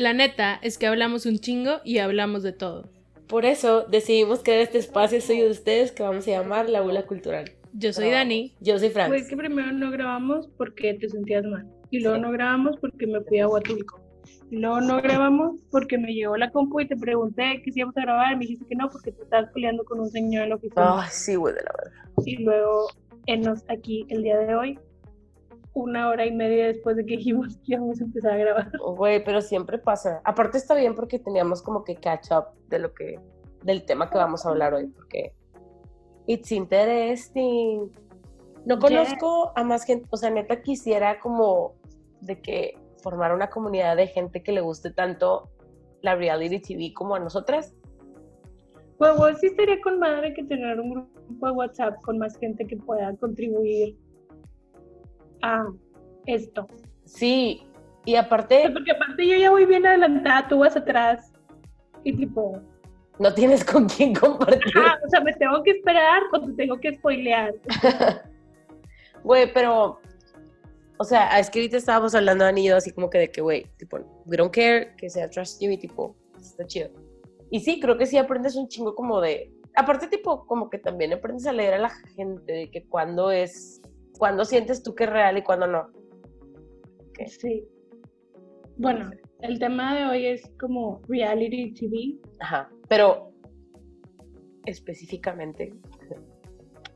La neta es que hablamos un chingo y hablamos de todo. Por eso decidimos crear este espacio soy de ustedes que vamos a llamar La Bula Cultural. Yo soy Dani. Yo soy Frank. Pues que primero no grabamos porque te sentías mal. Y luego no grabamos porque me fui a Huatulco. Y luego no grabamos porque me llegó la compu y te pregunté que si íbamos a grabar y me dijiste que no porque te estabas peleando con un señor en la oficina. Ay, sí, güey, de la verdad. Y luego, enos aquí el día de hoy, una hora y media después de que dijimos que íbamos a empezar a grabar. Güey, pero siempre pasa. Aparte está bien porque teníamos como que catch up de lo que, del tema que vamos a hablar hoy, porque it's interesting. No conozco a más gente, o sea, neta quisiera como de que formar una comunidad de gente que le guste tanto la reality TV como a nosotras. Pues bueno, sí estaría con madre que tener un grupo de WhatsApp con más gente que pueda contribuir a esto. Sí, y aparte... Porque aparte yo ya voy bien adelantada, tú vas atrás y tipo... No tienes con quién compartir. Ah, o sea, me tengo que esperar o te tengo que spoilear. Güey, pero... O sea, es que ahorita estábamos hablando de anillo así como que de que, güey, tipo, we don't care que sea Trash TV, tipo, está chido. Y sí, creo que sí aprendes un chingo como de... Aparte, tipo, como que también aprendes a leer a la gente de que cuando es cuándo sientes tú que es real y cuándo no. Sí. Bueno, el tema de hoy es como reality TV. Ajá, pero específicamente.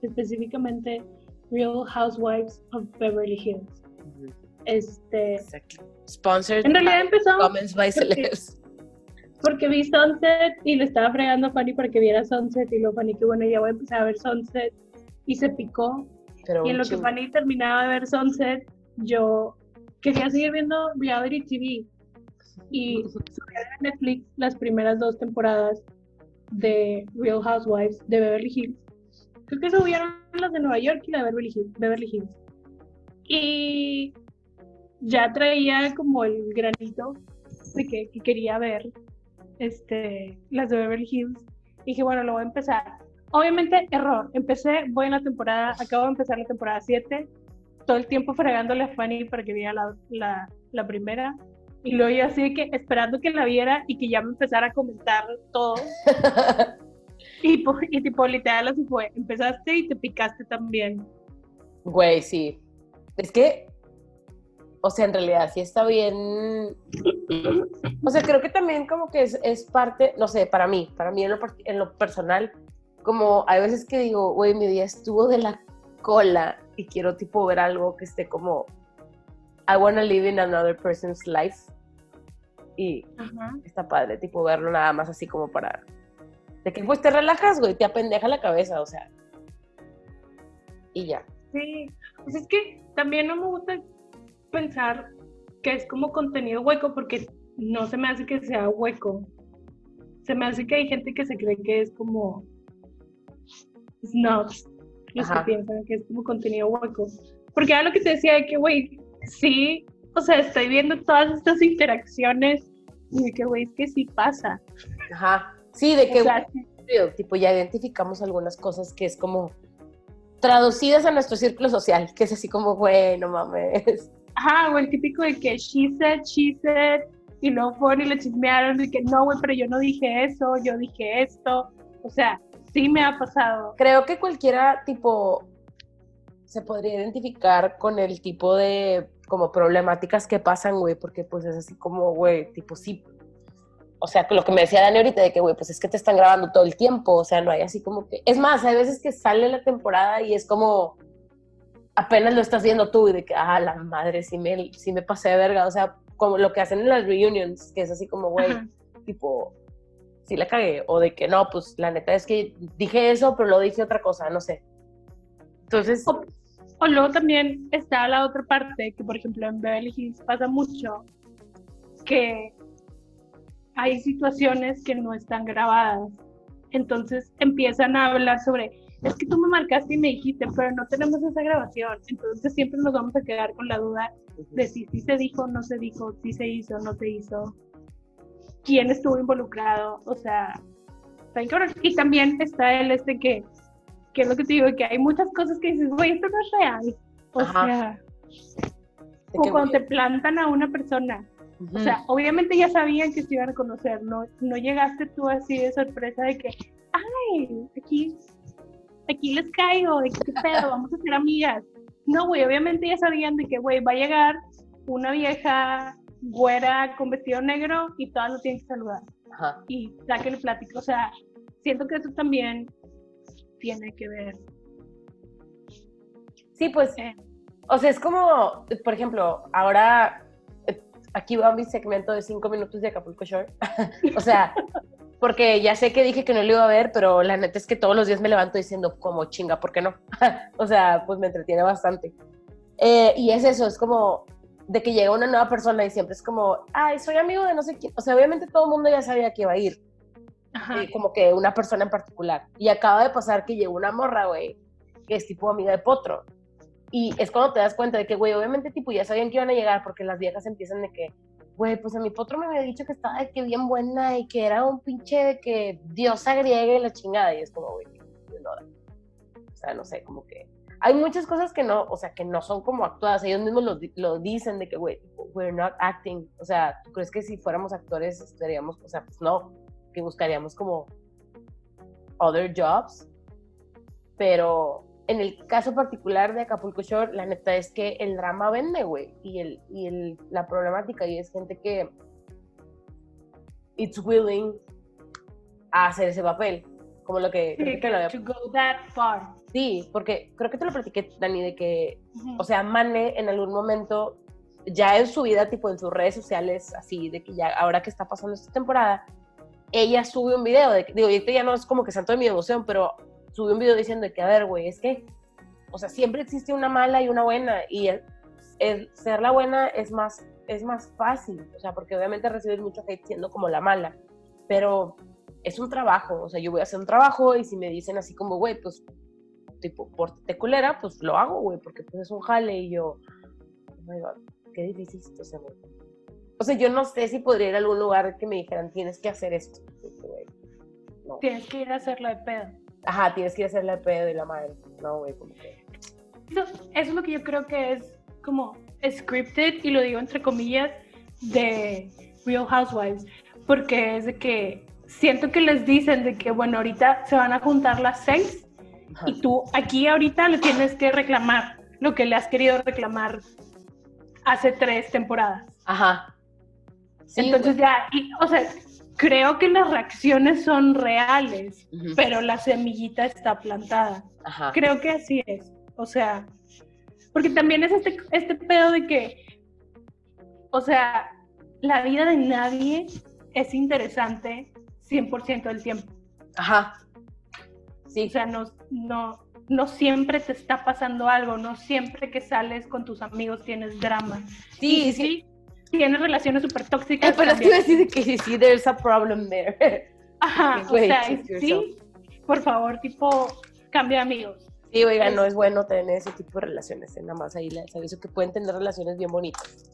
Específicamente Real Housewives of Beverly Hills. Este. Exacto. Sponsored. En realidad empezó. Comments by celebs. Porque vi Sunset y le estaba fregando a Fanny para que viera Sunset y luego Fanny que bueno, ya voy a empezar a ver Sunset y se picó y en lo que Fanny terminaba de ver Sunset, yo quería seguir viendo reality TV. Y subí a Netflix las primeras dos temporadas de Real Housewives de Beverly Hills. Creo que subieron las de Nueva York y la de Beverly Hills. Beverly Hills. Y ya traía como el granito de que, que, quería ver este, las de Beverly Hills. Y dije, bueno, lo voy a empezar. Obviamente, error. Empecé, voy en la temporada, acabo de empezar la temporada 7, todo el tiempo fregándole a Fanny para que viera la, la, la primera. Y luego yo así que esperando que la viera y que ya me empezara a comentar todo. y, y tipo, literal así fue. Empezaste y te picaste también. Güey, sí. Es que, o sea, en realidad sí está bien. O sea, creo que también como que es, es parte, no sé, para mí, para mí en lo, en lo personal, como hay veces que digo, güey, mi día estuvo de la cola y quiero tipo ver algo que esté como, I wanna live in another person's life. Y está padre, tipo verlo nada más así como para... De que pues te relajas, güey, te apendeja la cabeza, o sea. Y ya. Sí, pues es que también no me gusta pensar que es como contenido hueco porque no se me hace que sea hueco. Se me hace que hay gente que se cree que es como snobs los que piensan que es como contenido hueco. Porque era lo que te decía de que, güey, sí, o sea, estoy viendo todas estas interacciones y de que, güey, es que sí pasa. Ajá, sí, de que, tipo, ya identificamos algunas cosas que es como traducidas a nuestro círculo social, que es así como, güey, no mames. Ajá, o el típico de que she said, she said, y luego fueron y le chismearon de que no, güey, pero yo no dije eso, yo dije esto. O sea, Sí me ha pasado. Creo que cualquiera tipo se podría identificar con el tipo de como problemáticas que pasan, güey, porque pues es así como, güey, tipo sí. O sea, lo que me decía Dani ahorita de que, güey, pues es que te están grabando todo el tiempo, o sea, no hay así como que... Es más, hay veces que sale la temporada y es como, apenas lo estás viendo tú y de que, ah, la madre, sí me, sí me pasé de verga, o sea, como lo que hacen en las reunions, que es así como, güey, tipo, sí la cagué, o de que no, pues la neta es que dije eso, pero lo dije otra cosa, no sé. Entonces... O, luego también está la otra parte, que por ejemplo en Beverly Hills pasa mucho, que hay situaciones que no están grabadas. Entonces empiezan a hablar sobre, es que tú me marcaste y me dijiste, pero no tenemos esa grabación. Entonces siempre nos vamos a quedar con la duda de si sí se dijo, no se dijo, si se hizo, no se hizo quién estuvo involucrado, o sea, y también está el este que, que es lo que te digo, que hay muchas cosas que dices, güey, esto no es real. O sea, como cuando te plantan a una persona O sea, obviamente ya sabían que se iban a conocer, no, no llegaste tú así de sorpresa de que, ay, aquí, aquí les caigo, de qué pedo, vamos a ser amigas. No, güey, obviamente ya sabían de que, güey, va a llegar una vieja güera con vestido negro y todas lo tienen que saludar. Ajá. Y ya que le platico, o sea, siento que eso también tiene que ver. Sí, pues, eh. o sea, es como, por ejemplo, ahora eh, aquí va mi segmento de cinco minutos de Acapulco Shore. o sea, porque ya sé que dije que no lo iba a ver, pero la neta es que todos los días me levanto diciendo, como chinga, ¿por qué no? o sea, pues me entretiene bastante. Eh, y es eso, es como de que llega una nueva persona y siempre es como, ay, soy amigo de no sé quién. O sea, obviamente todo el mundo ya sabía que iba a ir. Eh, como que una persona en particular. Y acaba de pasar que llegó una morra, güey, que es tipo amiga de Potro. Y es cuando te das cuenta de que, güey, obviamente, tipo, ya sabían que iban a llegar porque las viejas empiezan de que, güey, pues a mi Potro me había dicho que estaba de que bien buena y que era un pinche de que diosa griega y la chingada. Y es como, güey, no. O sea, no sé, como que hay muchas cosas que no, o sea, que no son como actuadas. Ellos mismos lo, lo dicen de que, güey, we're not acting. O sea, ¿tú crees que si fuéramos actores estaríamos, o sea, pues no, que buscaríamos como other jobs? Pero en el caso particular de Acapulco Shore, la neta es que el drama vende, güey. Y, el, y el, la problemática y es gente que it's willing a hacer ese papel. Como lo que... Sí, que, lo to go that far. Sí, porque creo que te lo platiqué, Dani, de que, o sea, Mane en algún momento, ya en su vida, tipo en sus redes sociales, así, de que ya ahora que está pasando esta temporada, ella sube un video, de, digo, y ya no es como que santo de mi devoción, pero sube un video diciendo que, a ver, güey, es que, o sea, siempre existe una mala y una buena, y el, ser la buena es más, es más fácil, o sea, porque obviamente recibes mucho hate siendo como la mala, pero es un trabajo, o sea, yo voy a hacer un trabajo y si me dicen así como, güey, pues tipo, por culera, pues lo hago, güey, porque pues es un jale y yo, oh my God, qué difícil esto güey. O sea, yo no sé si podría ir a algún lugar que me dijeran, tienes que hacer esto, güey. No. Tienes que ir a hacerlo de pedo. Ajá, tienes que ir a hacerlo de pedo y la madre. No, güey, como que... Eso, eso es lo que yo creo que es como scripted, y lo digo entre comillas, de Real Housewives, porque es de que siento que les dicen de que, bueno, ahorita se van a juntar las seis y tú aquí ahorita le tienes que reclamar lo que le has querido reclamar hace tres temporadas. Ajá. Entonces ya, o sea, creo que las reacciones son reales, pero la semillita está plantada. Ajá. Creo que así es. O sea, porque también es este, este pedo de que, o sea, la vida de nadie es interesante 100% del tiempo. Ajá. Sí. O sea, no, no, no siempre te está pasando algo, no siempre que sales con tus amigos tienes drama. Sí, sí. Tienes relaciones súper tóxicas. Eh, pero iba a decir que sí, there's a problem there. Ajá, o sea, sí, por favor, tipo, cambia amigos. Sí, oiga, no es bueno tener ese tipo de relaciones, ¿eh? nada más ahí les aviso que pueden tener relaciones bien bonitas.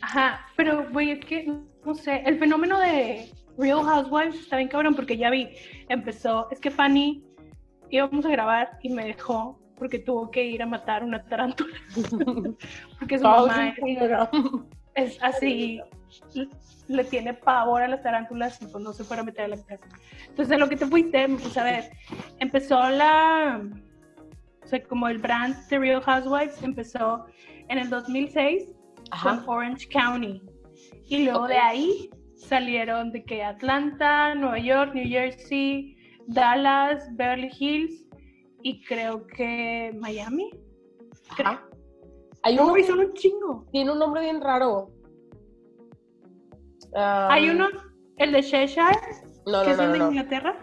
Ajá, pero, güey, es que, no sé, el fenómeno de Real Housewives está bien cabrón porque ya vi, empezó, es que Fanny íbamos a grabar y me dejó porque tuvo que ir a matar una tarántula. porque su mamá es, así, le tiene pavor a las tarántulas y pues no se fuera a meter a la casa. Entonces, lo que te fuiste, pues a ver, empezó la, o sea, como el brand de Real Housewives empezó en el 2006 con Orange County. Y luego de ahí salieron de que Atlanta, Nueva York, New Jersey, Dallas, Beverly Hills y creo que Miami. Hay uno, son un chingo. Tiene un nombre bien raro. Hay uno, el de Cheshire, que es el de Inglaterra.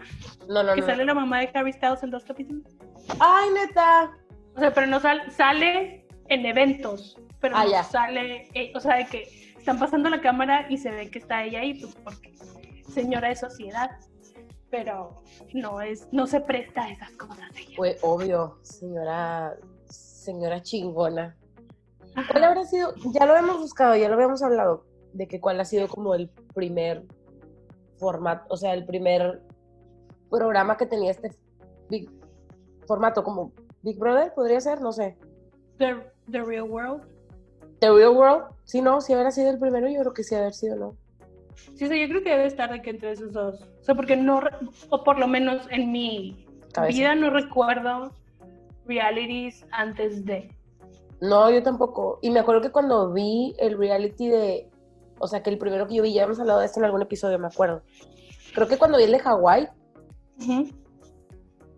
No, no, que sale la mamá de Harry Styles en dos capítulos. Ay, neta. O sea, pero no sale en eventos, pero ah, sale, eh, o sea, de que están pasando la cámara y se ve que está ella ahí, pues porque señora de sociedad, pero no es, no se presta a esas cosas. Ella. obvio, señora, señora chingona. ¿Cuál habrá sido? Ya lo hemos buscado, ya lo habíamos hablado, de que cuál ha sido como el primer formato, o sea, el primer programa que tenía este big formato, como Big Brother, podría ser, no sé. The, the Real World. The Real World, sí, no, si hubiera sido el primero, yo creo que sí haber sido, ¿no? Sí, sí, yo creo que debe estar de que entre esos dos. O sea, porque no, o por lo menos en mi vida no recuerdo realities antes de. No, yo tampoco. Y me acuerdo que cuando vi el reality de, o sea, que el primero que yo vi, ya hemos hablado de esto en algún episodio, me acuerdo. Creo que cuando vi el de Hawái,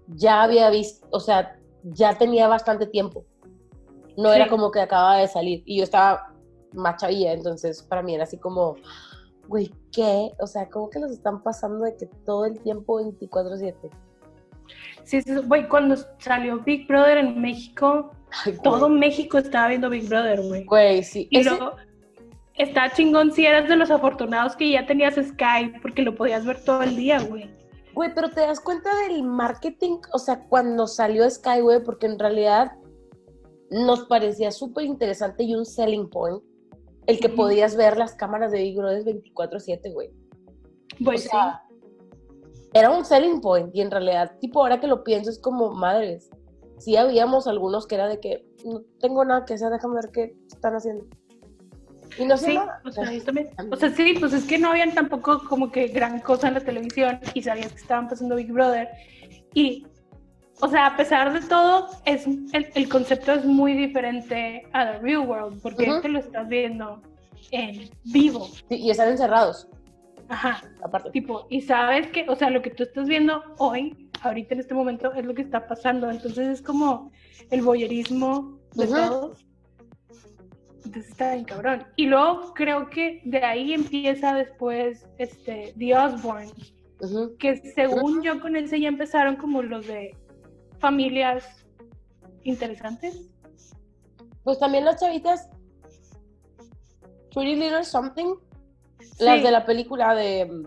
ya había visto, o sea, ya tenía bastante tiempo. No era como que acababa de salir. Y yo estaba más entonces para mí era así como, güey, ¿qué? O sea, ¿cómo que los están pasando de que todo el tiempo 24-7? Sí, sí, güey, cuando salió Big Brother en México, todo México estaba viendo Big Brother, güey. Güey, sí. Y luego, está chingón si eras de los afortunados que ya tenías Skype, porque lo podías ver todo el día, güey. Güey, pero te das cuenta del marketing, o sea, cuando salió Sky, güey, porque en realidad nos parecía súper interesante y un selling point el que podías ver las cámaras de Big Brother 24/7, güey. Pues sí. Era un selling point y en realidad, tipo, ahora que lo pienso es como, madres, sí habíamos algunos que era de que no tengo nada que hacer, déjame ver qué están haciendo. Y no sé sí, O sea, o sea, sí, pues es que no habían tampoco como que gran cosa en la televisión y sabías que estaban pasando Big Brother. Y o sea, a pesar de todo, es, el, concepto es muy diferente a The Real World, porque este lo estás viendo en vivo. Sí, y están encerrados. Ajá. Aparte. Tipo, y sabes que, o sea, lo que tú estás viendo hoy, ahorita en este momento, es lo que está pasando. Entonces es como el boyerismo de todos. Entonces está bien cabrón. Y luego creo que de ahí empieza después este, The Osborne, que según yo con ese ya empezaron como los de familias interesantes. Pues también las chavitas Pretty Little Something, las de la película de...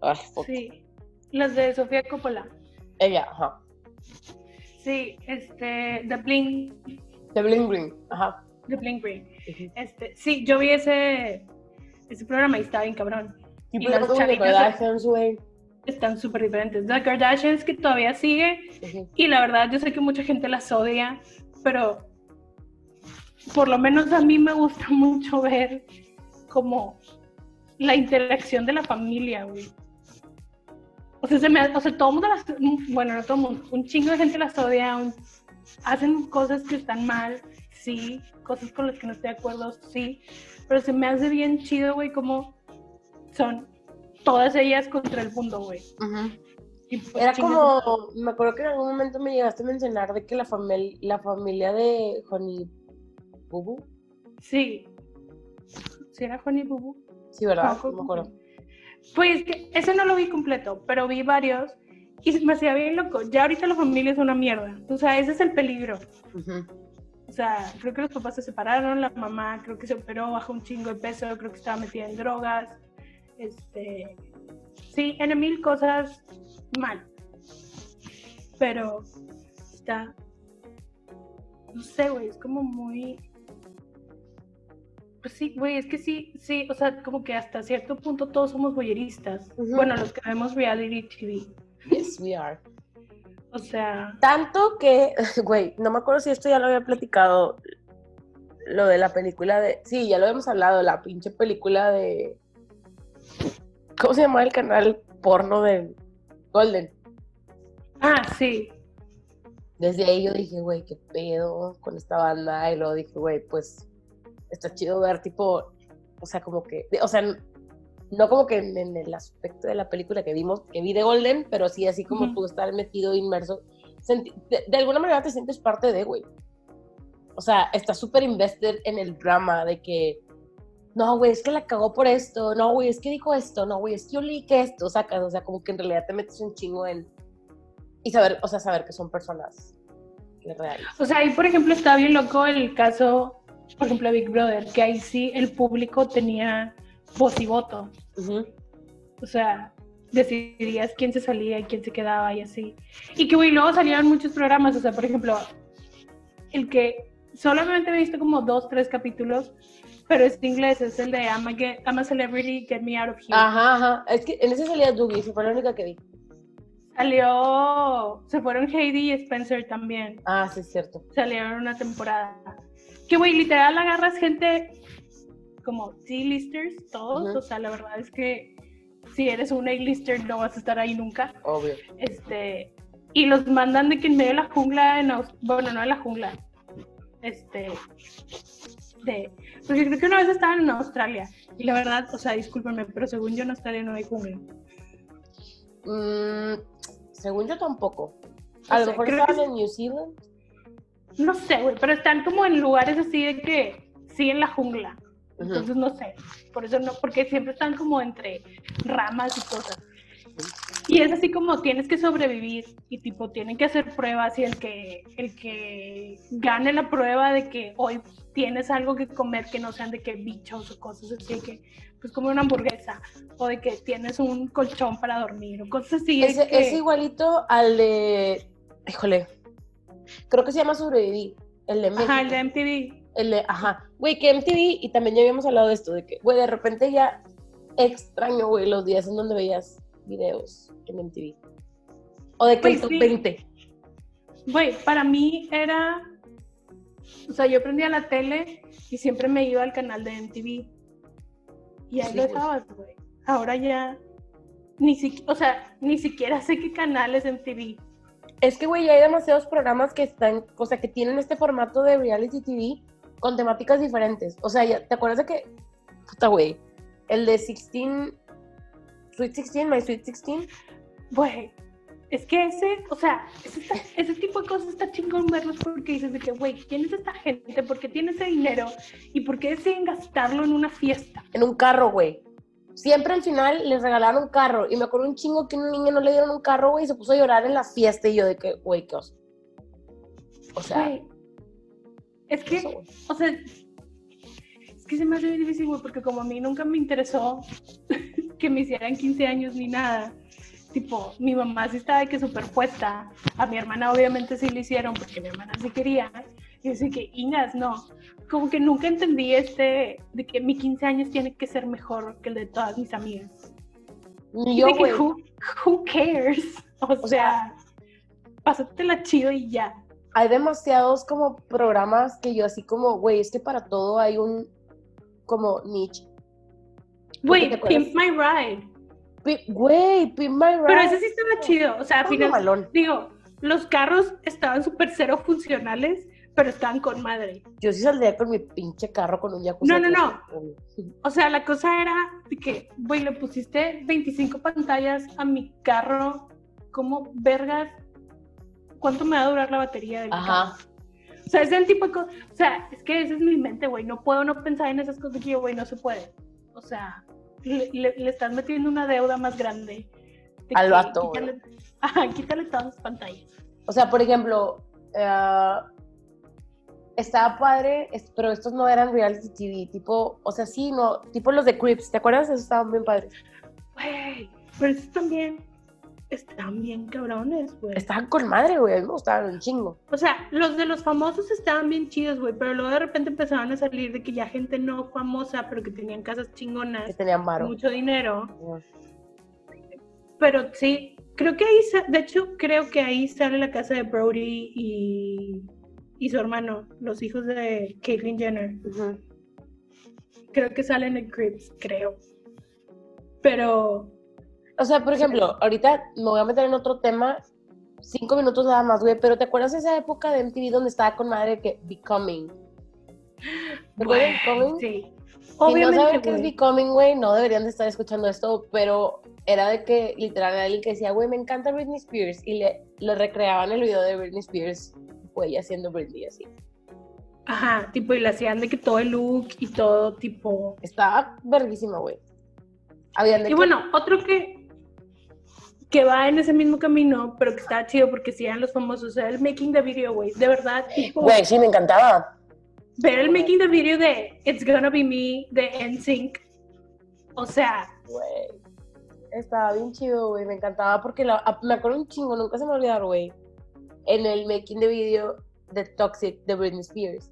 Ay, sí, las de Sofía Coppola. Ella, ajá. Sí, este, The Bling. The Bling Green, ajá. The Bling Green. este, sí, yo vi ese, ese programa y estaba bien cabrón. Y, y las chavitas, están súper diferentes. The Kardashians que todavía sigue y la verdad yo sé que mucha gente las odia, pero por lo menos a mí me gusta mucho ver como la interacción de la familia, güey. O sea, se me, o sea, todo el mundo las, bueno, no todo el mundo, un chingo de gente las odia, hacen cosas que están mal, sí, cosas con las que no estoy de acuerdo, sí, pero se me hace bien chido, güey, como son todas ellas contra el mundo, güey. Pues, Era como, me acuerdo que en algún momento me llegaste a mencionar de que la, familia la familia de Honey Bubu. Sí. ¿Sí era Honey Bubu? Sí, ¿verdad? No, me acuerdo. Pues ese no lo vi completo, pero vi varios y me hacía bien loco. Ya ahorita la familia es una mierda. O sea, ese es el peligro. O sea, creo que los papás se separaron, la mamá creo que se operó, bajó un chingo de peso, creo que estaba metida en drogas. Este, sí, en mil cosas mal. Pero está, no sé, güey, es como muy... Pues sí, güey, es que sí, sí, o sea, como que hasta cierto punto todos somos boyeristas. Bueno, los que vemos reality TV. Yes, we are. O sea... Tanto que, güey, no me acuerdo si esto ya lo había platicado, lo de la película de... Sí, ya lo habíamos hablado, la pinche película de ¿Cómo se llama el canal porno de Golden? Ah, sí. Desde ahí yo dije, güey, qué pedo con esta banda. Y luego dije, güey, pues está chido ver, tipo, o sea, como que, o sea, no como que en, el aspecto de la película que vimos, que vi de Golden, pero sí así como tú estar metido, inmerso. De, de, alguna manera te sientes parte de, güey. O sea, estás súper invested en el drama de que no, güey, es que la cagó por esto, no, güey, es que dijo esto, no, güey, es que yo leí que esto, sacas, o sea, como que en realidad te metes un chingo en... Y saber, o sea, saber que son personas reales. O sea, ahí, por ejemplo, está bien loco el caso, por ejemplo, Big Brother, que ahí sí el público tenía voz y voto. O sea, decidías quién se salía y quién se quedaba y así. Y que, güey, luego salían muchos programas, o sea, por ejemplo, el que solamente he visto como dos, tres capítulos, pero es inglés, es el de I'm a, Celebrity, Get Me Out of Here. Ajá, ajá. Es que en ese salía Dougie, fue la única que vi. Salió, se fueron Heidi y Spencer también. Ah, sí, es cierto. Salieron una temporada. Que, güey, literal agarras gente como C-listers, todos. O sea, la verdad es que si eres un A-lister no vas a estar ahí nunca. Obvio. Este, y los mandan de que en medio de la jungla, en bueno, no en la jungla, este, de, porque creo que una vez estaban en Australia, y la verdad, o sea, discúlpenme, pero según yo en Australia no hay jungla. Mm, según yo tampoco. A lo mejor estaban en New Zealand. No sé, güey, pero están como en lugares así de que sí en la jungla. Entonces no sé. Por eso no, porque siempre están como entre ramas y cosas. Y es así como tienes que sobrevivir y tipo tienen que hacer pruebas y el que el que gane la prueba de que hoy tienes algo que comer que no sean de que bichos o cosas así que pues como una hamburguesa o de que tienes un colchón para dormir o cosas así. Es, es igualito al de híjole, creo que se llama Sobrevivir, el de Ajá, el de MTV. El de, ajá, güey, que MTV, y también ya habíamos hablado de esto, de que, güey, de repente ya extraño, güey, los días en donde veías videos en MTV. O de que el top 20. Güey, para mí era, o sea, yo prendía la tele y siempre me iba al canal de MTV. Y ahí lo dejabas, güey. Ahora ya, ni siquiera, o sea, ni siquiera sé qué canal es MTV. Es que, güey, ya hay demasiados programas que están, o sea, que tienen este formato de reality TV con temáticas diferentes. O sea, ya, ¿te acuerdas de que, puta, güey, el de 16, Sweet 16, My Sweet 16? Güey, es que ese, o sea, ese, ese, tipo de cosas está chingón verlos porque dices de que, güey, ¿quién es esta gente? ¿Por qué tiene ese dinero? ¿Y por qué deciden gastarlo en una fiesta? En un carro, güey siempre al final les regalaron un carro. Y me acuerdo un chingo que a un niño no le dieron un carro, güey, y se puso a llorar en la fiesta. Y yo de que, güey, qué oso. O sea. es que, o sea, es que se me hace muy difícil, güey, porque como a mí nunca me interesó que me hicieran 15 años ni nada. Tipo, mi mamá sí estaba de que súper puesta. A mi hermana obviamente sí le hicieron porque mi hermana sí quería. Y yo que, Ingas, no. Como que nunca entendí este, de que mi 15 años tiene que ser mejor que el de todas mis amigas. Yo, de que, who, cares? O, sea, pásatela chido y ya. Hay demasiados como programas que yo así como, güey, es que para todo hay un como niche. Güey, Pimp My Ride. Güey, Pimp My Ride. Pero ese sí estaba chido. O sea, al final, digo, los carros estaban súper cero funcionales, pero estaban con madre. Yo sí saldría con mi pinche carro con un jacuzzi. No, no, no. O sea, la cosa era de que, güey, le pusiste 25 pantallas a mi carro. ¿Cómo vergas? ¿Cuánto me va a durar la batería del Ajá. O sea, es el tipo de cosas. O sea, es que esa es mi mente, güey. No puedo no pensar en esas cosas que yo, güey, no se puede. O sea, le, le, estás metiendo una deuda más grande. Al vato. Quítale, ajá, quítale todas las pantallas. O sea, por ejemplo, uh, estaba padre, pero estos no eran reality TV, tipo, o sea, sí, no, tipo los de Crips, ¿te acuerdas? Esos estaban bien padres. Güey, pero esos también estaban bien cabrones, güey. Estaban con madre, güey, a mí me gustaban un chingo. O sea, los de los famosos estaban bien chidos, güey, pero luego de repente empezaban a salir de que ya gente no famosa, pero que tenían casas chingonas. Que tenían varo. Mucho dinero. Pero sí, creo que ahí, de hecho, creo que ahí sale la casa de Brody y y su hermano, los hijos de Caitlyn Jenner. Creo que salen en Crips, creo. Pero. O sea, por ejemplo, ahorita me voy a meter en otro tema, cinco minutos nada más, güey, pero ¿te acuerdas de esa época de MTV donde estaba con madre que Becoming? ¿Te acuerdas de Becoming? Sí. Obviamente. Si no saben qué es Becoming, güey, no deberían de estar escuchando esto, pero era de que literal alguien que decía, güey, me encanta Britney Spears, y le, le recreaban el video de Britney Spears ella haciendo Britney así. Ajá, tipo, y le hacían de que todo el look y todo, tipo. Estaba verguísima, güey. y bueno, otro que, que va en ese mismo camino, pero que está chido porque si eran los famosos, era el making the video, güey. De verdad. Güey, sí, me encantaba. Ver el making the video de It's Gonna Be Me de NSYNC. O sea. Güey. Estaba bien chido, güey. Me encantaba porque me acuerdo un chingo, nunca se me olvidaron, güey en el making de video de Toxic de Britney Spears.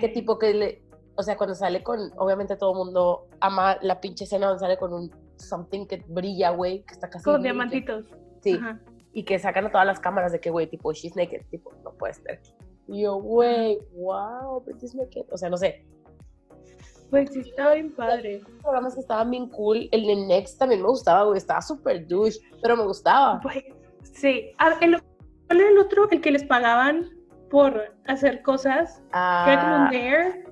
Qué tipo que le, o sea, cuando sale con, obviamente todo el mundo ama la pinche escena donde sale con un something que brilla, güey, que está casi. Con diamantitos. Sí. Y que sacan a todas las cámaras de que, güey, tipo, she's naked, tipo, no puede estar Y yo, güey, wow, O sea, no sé. Pues sí, estaba bien padre. Los programas que estaban bien cool. El de Next también me gustaba, güey. Estaba súper douche, pero me gustaba. Pues, sí. el, ¿Cuál era el otro? El que les pagaban por hacer cosas. Ah. Que era como un dare.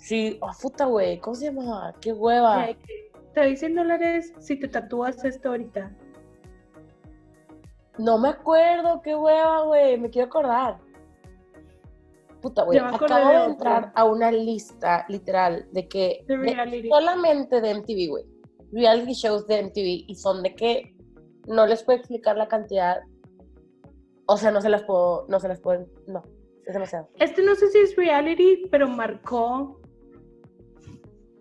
Sí, oh, puta, güey. ¿Cómo se llamaba? Qué hueva. Te dicen dólares si te tatúas esto ahorita. No me acuerdo, qué hueva, güey. Me quiero acordar. Puta, güey. Acabo de, entrar a una lista, literal, de que. solamente de MTV, güey. Reality shows de MTV. Y son de que no les puedo explicar la cantidad. O sea, no se las puedo. No se las puedo. No. Es demasiado. Este no sé si es reality, pero marcó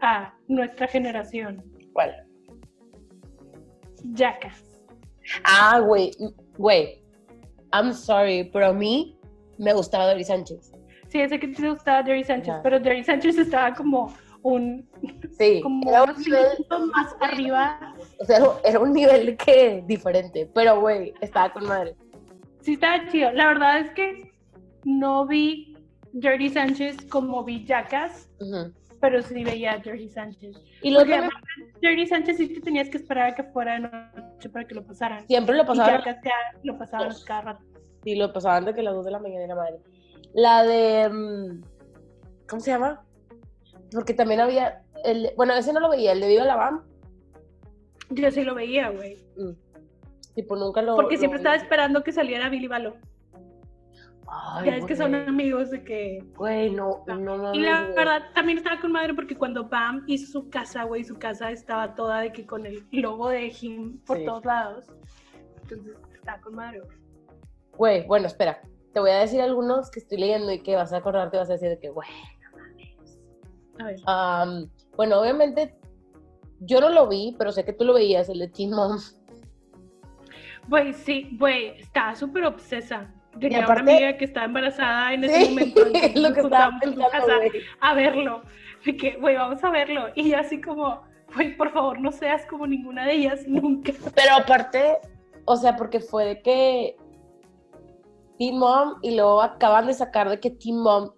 a nuestra generación. ¿Cuál? Jackass. Ah, güey, güey. I'm sorry, pero a mí me gustaba Dory Sánchez. Sí, ese que te gustaba Dory Sánchez, pero Dory Sánchez estaba como un. Sí, como era un nivel más arriba. O sea, era un nivel que diferente, pero güey, estaba con madre. Sí, estaba chido. La verdad es que no vi Dirty Sánchez como vi Jackass pero sí veía a Jerry Sánchez. Y lo que Jerry Sánchez sí te tenías que esperar a que fuera de noche para que lo pasaran. Siempre lo pasaban. Y lo pasaban cada rato. Sí, lo pasaban de que las 2 de la mañana era madre. La de. Mm, ¿Cómo se llama? Porque también había. El, bueno, ese no lo veía, el de Viva la Bam. Yo sí lo veía, güey. Mm. Tipo, nunca lo. Porque siempre estaba esperando que saliera Billy Ya es que son amigos de que. Güey, no, no, no. Y la verdad, también estaba con madre porque cuando Pam hizo su casa, güey, su casa estaba toda de que con el logo de Jim por todos lados. Entonces, estaba con madre, güey. Bueno, espera. Te voy a decir algunos que estoy leyendo y que vas a acordarte, vas a decir de que, güey, no mames. A ver. bueno, obviamente, yo no lo vi, pero sé que tú lo veías, el de Teen Mom. Güey, sí, güey, estaba súper obsesa Tenía una amiga que estaba embarazada en ese momento. Es lo que estaba pensando, a verlo. De que, güey, vamos a verlo. Y yo así como, güey, por favor, no seas como ninguna de ellas nunca. Pero aparte, o sea, porque fue de que Team Mom y luego acaban de sacar de que Team Mom,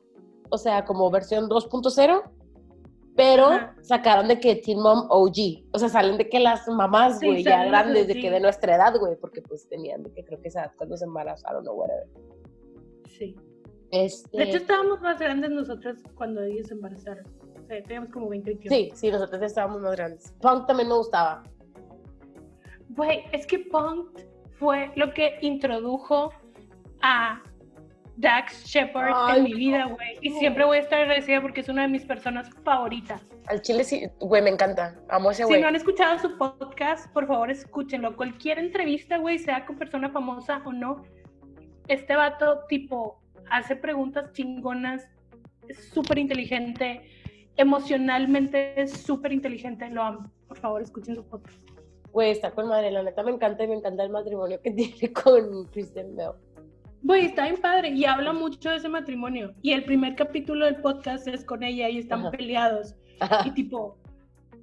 o sea, como versión 2.0 pero sacaron de que Teen Mom OG. O sea, salen de que las mamás, güey, ya grandes, de que de nuestra edad, güey, porque pues tenían de que creo que esa cuando se embarazaron o whatever. Sí. Este... De hecho, estábamos más grandes nosotros cuando ellos se embarazaron. O sea, teníamos como 20 años. Sí, sí, nosotros estábamos más grandes. Punk también me gustaba. Güey, es que Punk fue lo que introdujo a Dax Shepard en mi vida, güey. Y siempre voy a estar agradecida porque es una de mis personas favoritas. Al chile sí, güey, me encanta. Amo ese güey. Si no han escuchado su podcast, por favor escúchenlo. Cualquier entrevista, güey, sea con persona famosa o no, este vato, tipo, hace preguntas chingonas, es súper inteligente, emocionalmente es súper inteligente, lo amo. Por favor, escuchen su podcast. Güey, está con madre, la neta me encanta y me encanta el matrimonio que tiene con Kristen Bell. Güey, está bien padre y habla mucho de ese matrimonio. Y el primer capítulo del podcast es con ella y están peleados. Y tipo,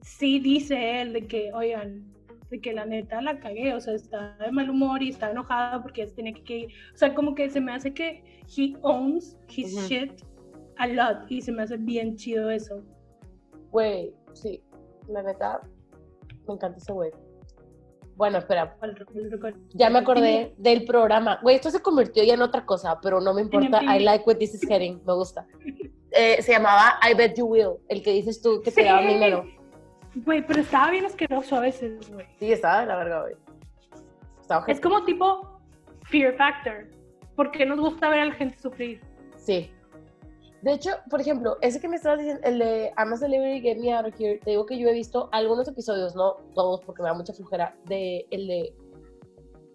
sí dice él de que, oigan, de que la neta la cagué, o sea, está de mal humor y está enojada porque tenía que ir. O sea, como que se me hace que he owns his shit a lot y se me hace bien chido eso. Güey, sí, la neta, me encanta ese güey. Bueno, espera. Ya me acordé del programa. Güey, esto se convirtió ya en otra cosa, pero no me importa. I like what this is heading. Me gusta. Eh, se llamaba I Bet You Will, el que dices tú que te daba dinero. Güey, pero estaba bien asqueroso a veces, güey. Sí, estaba la verga, güey. Es como tipo Fear Factor. ¿Por qué nos gusta ver a la gente sufrir? Sí. De hecho, por ejemplo, ese que me estabas diciendo, el de I'm a Celebrity, Get Me Out of Here, te digo que yo he visto algunos episodios, no todos, porque me da mucha flujera, de el de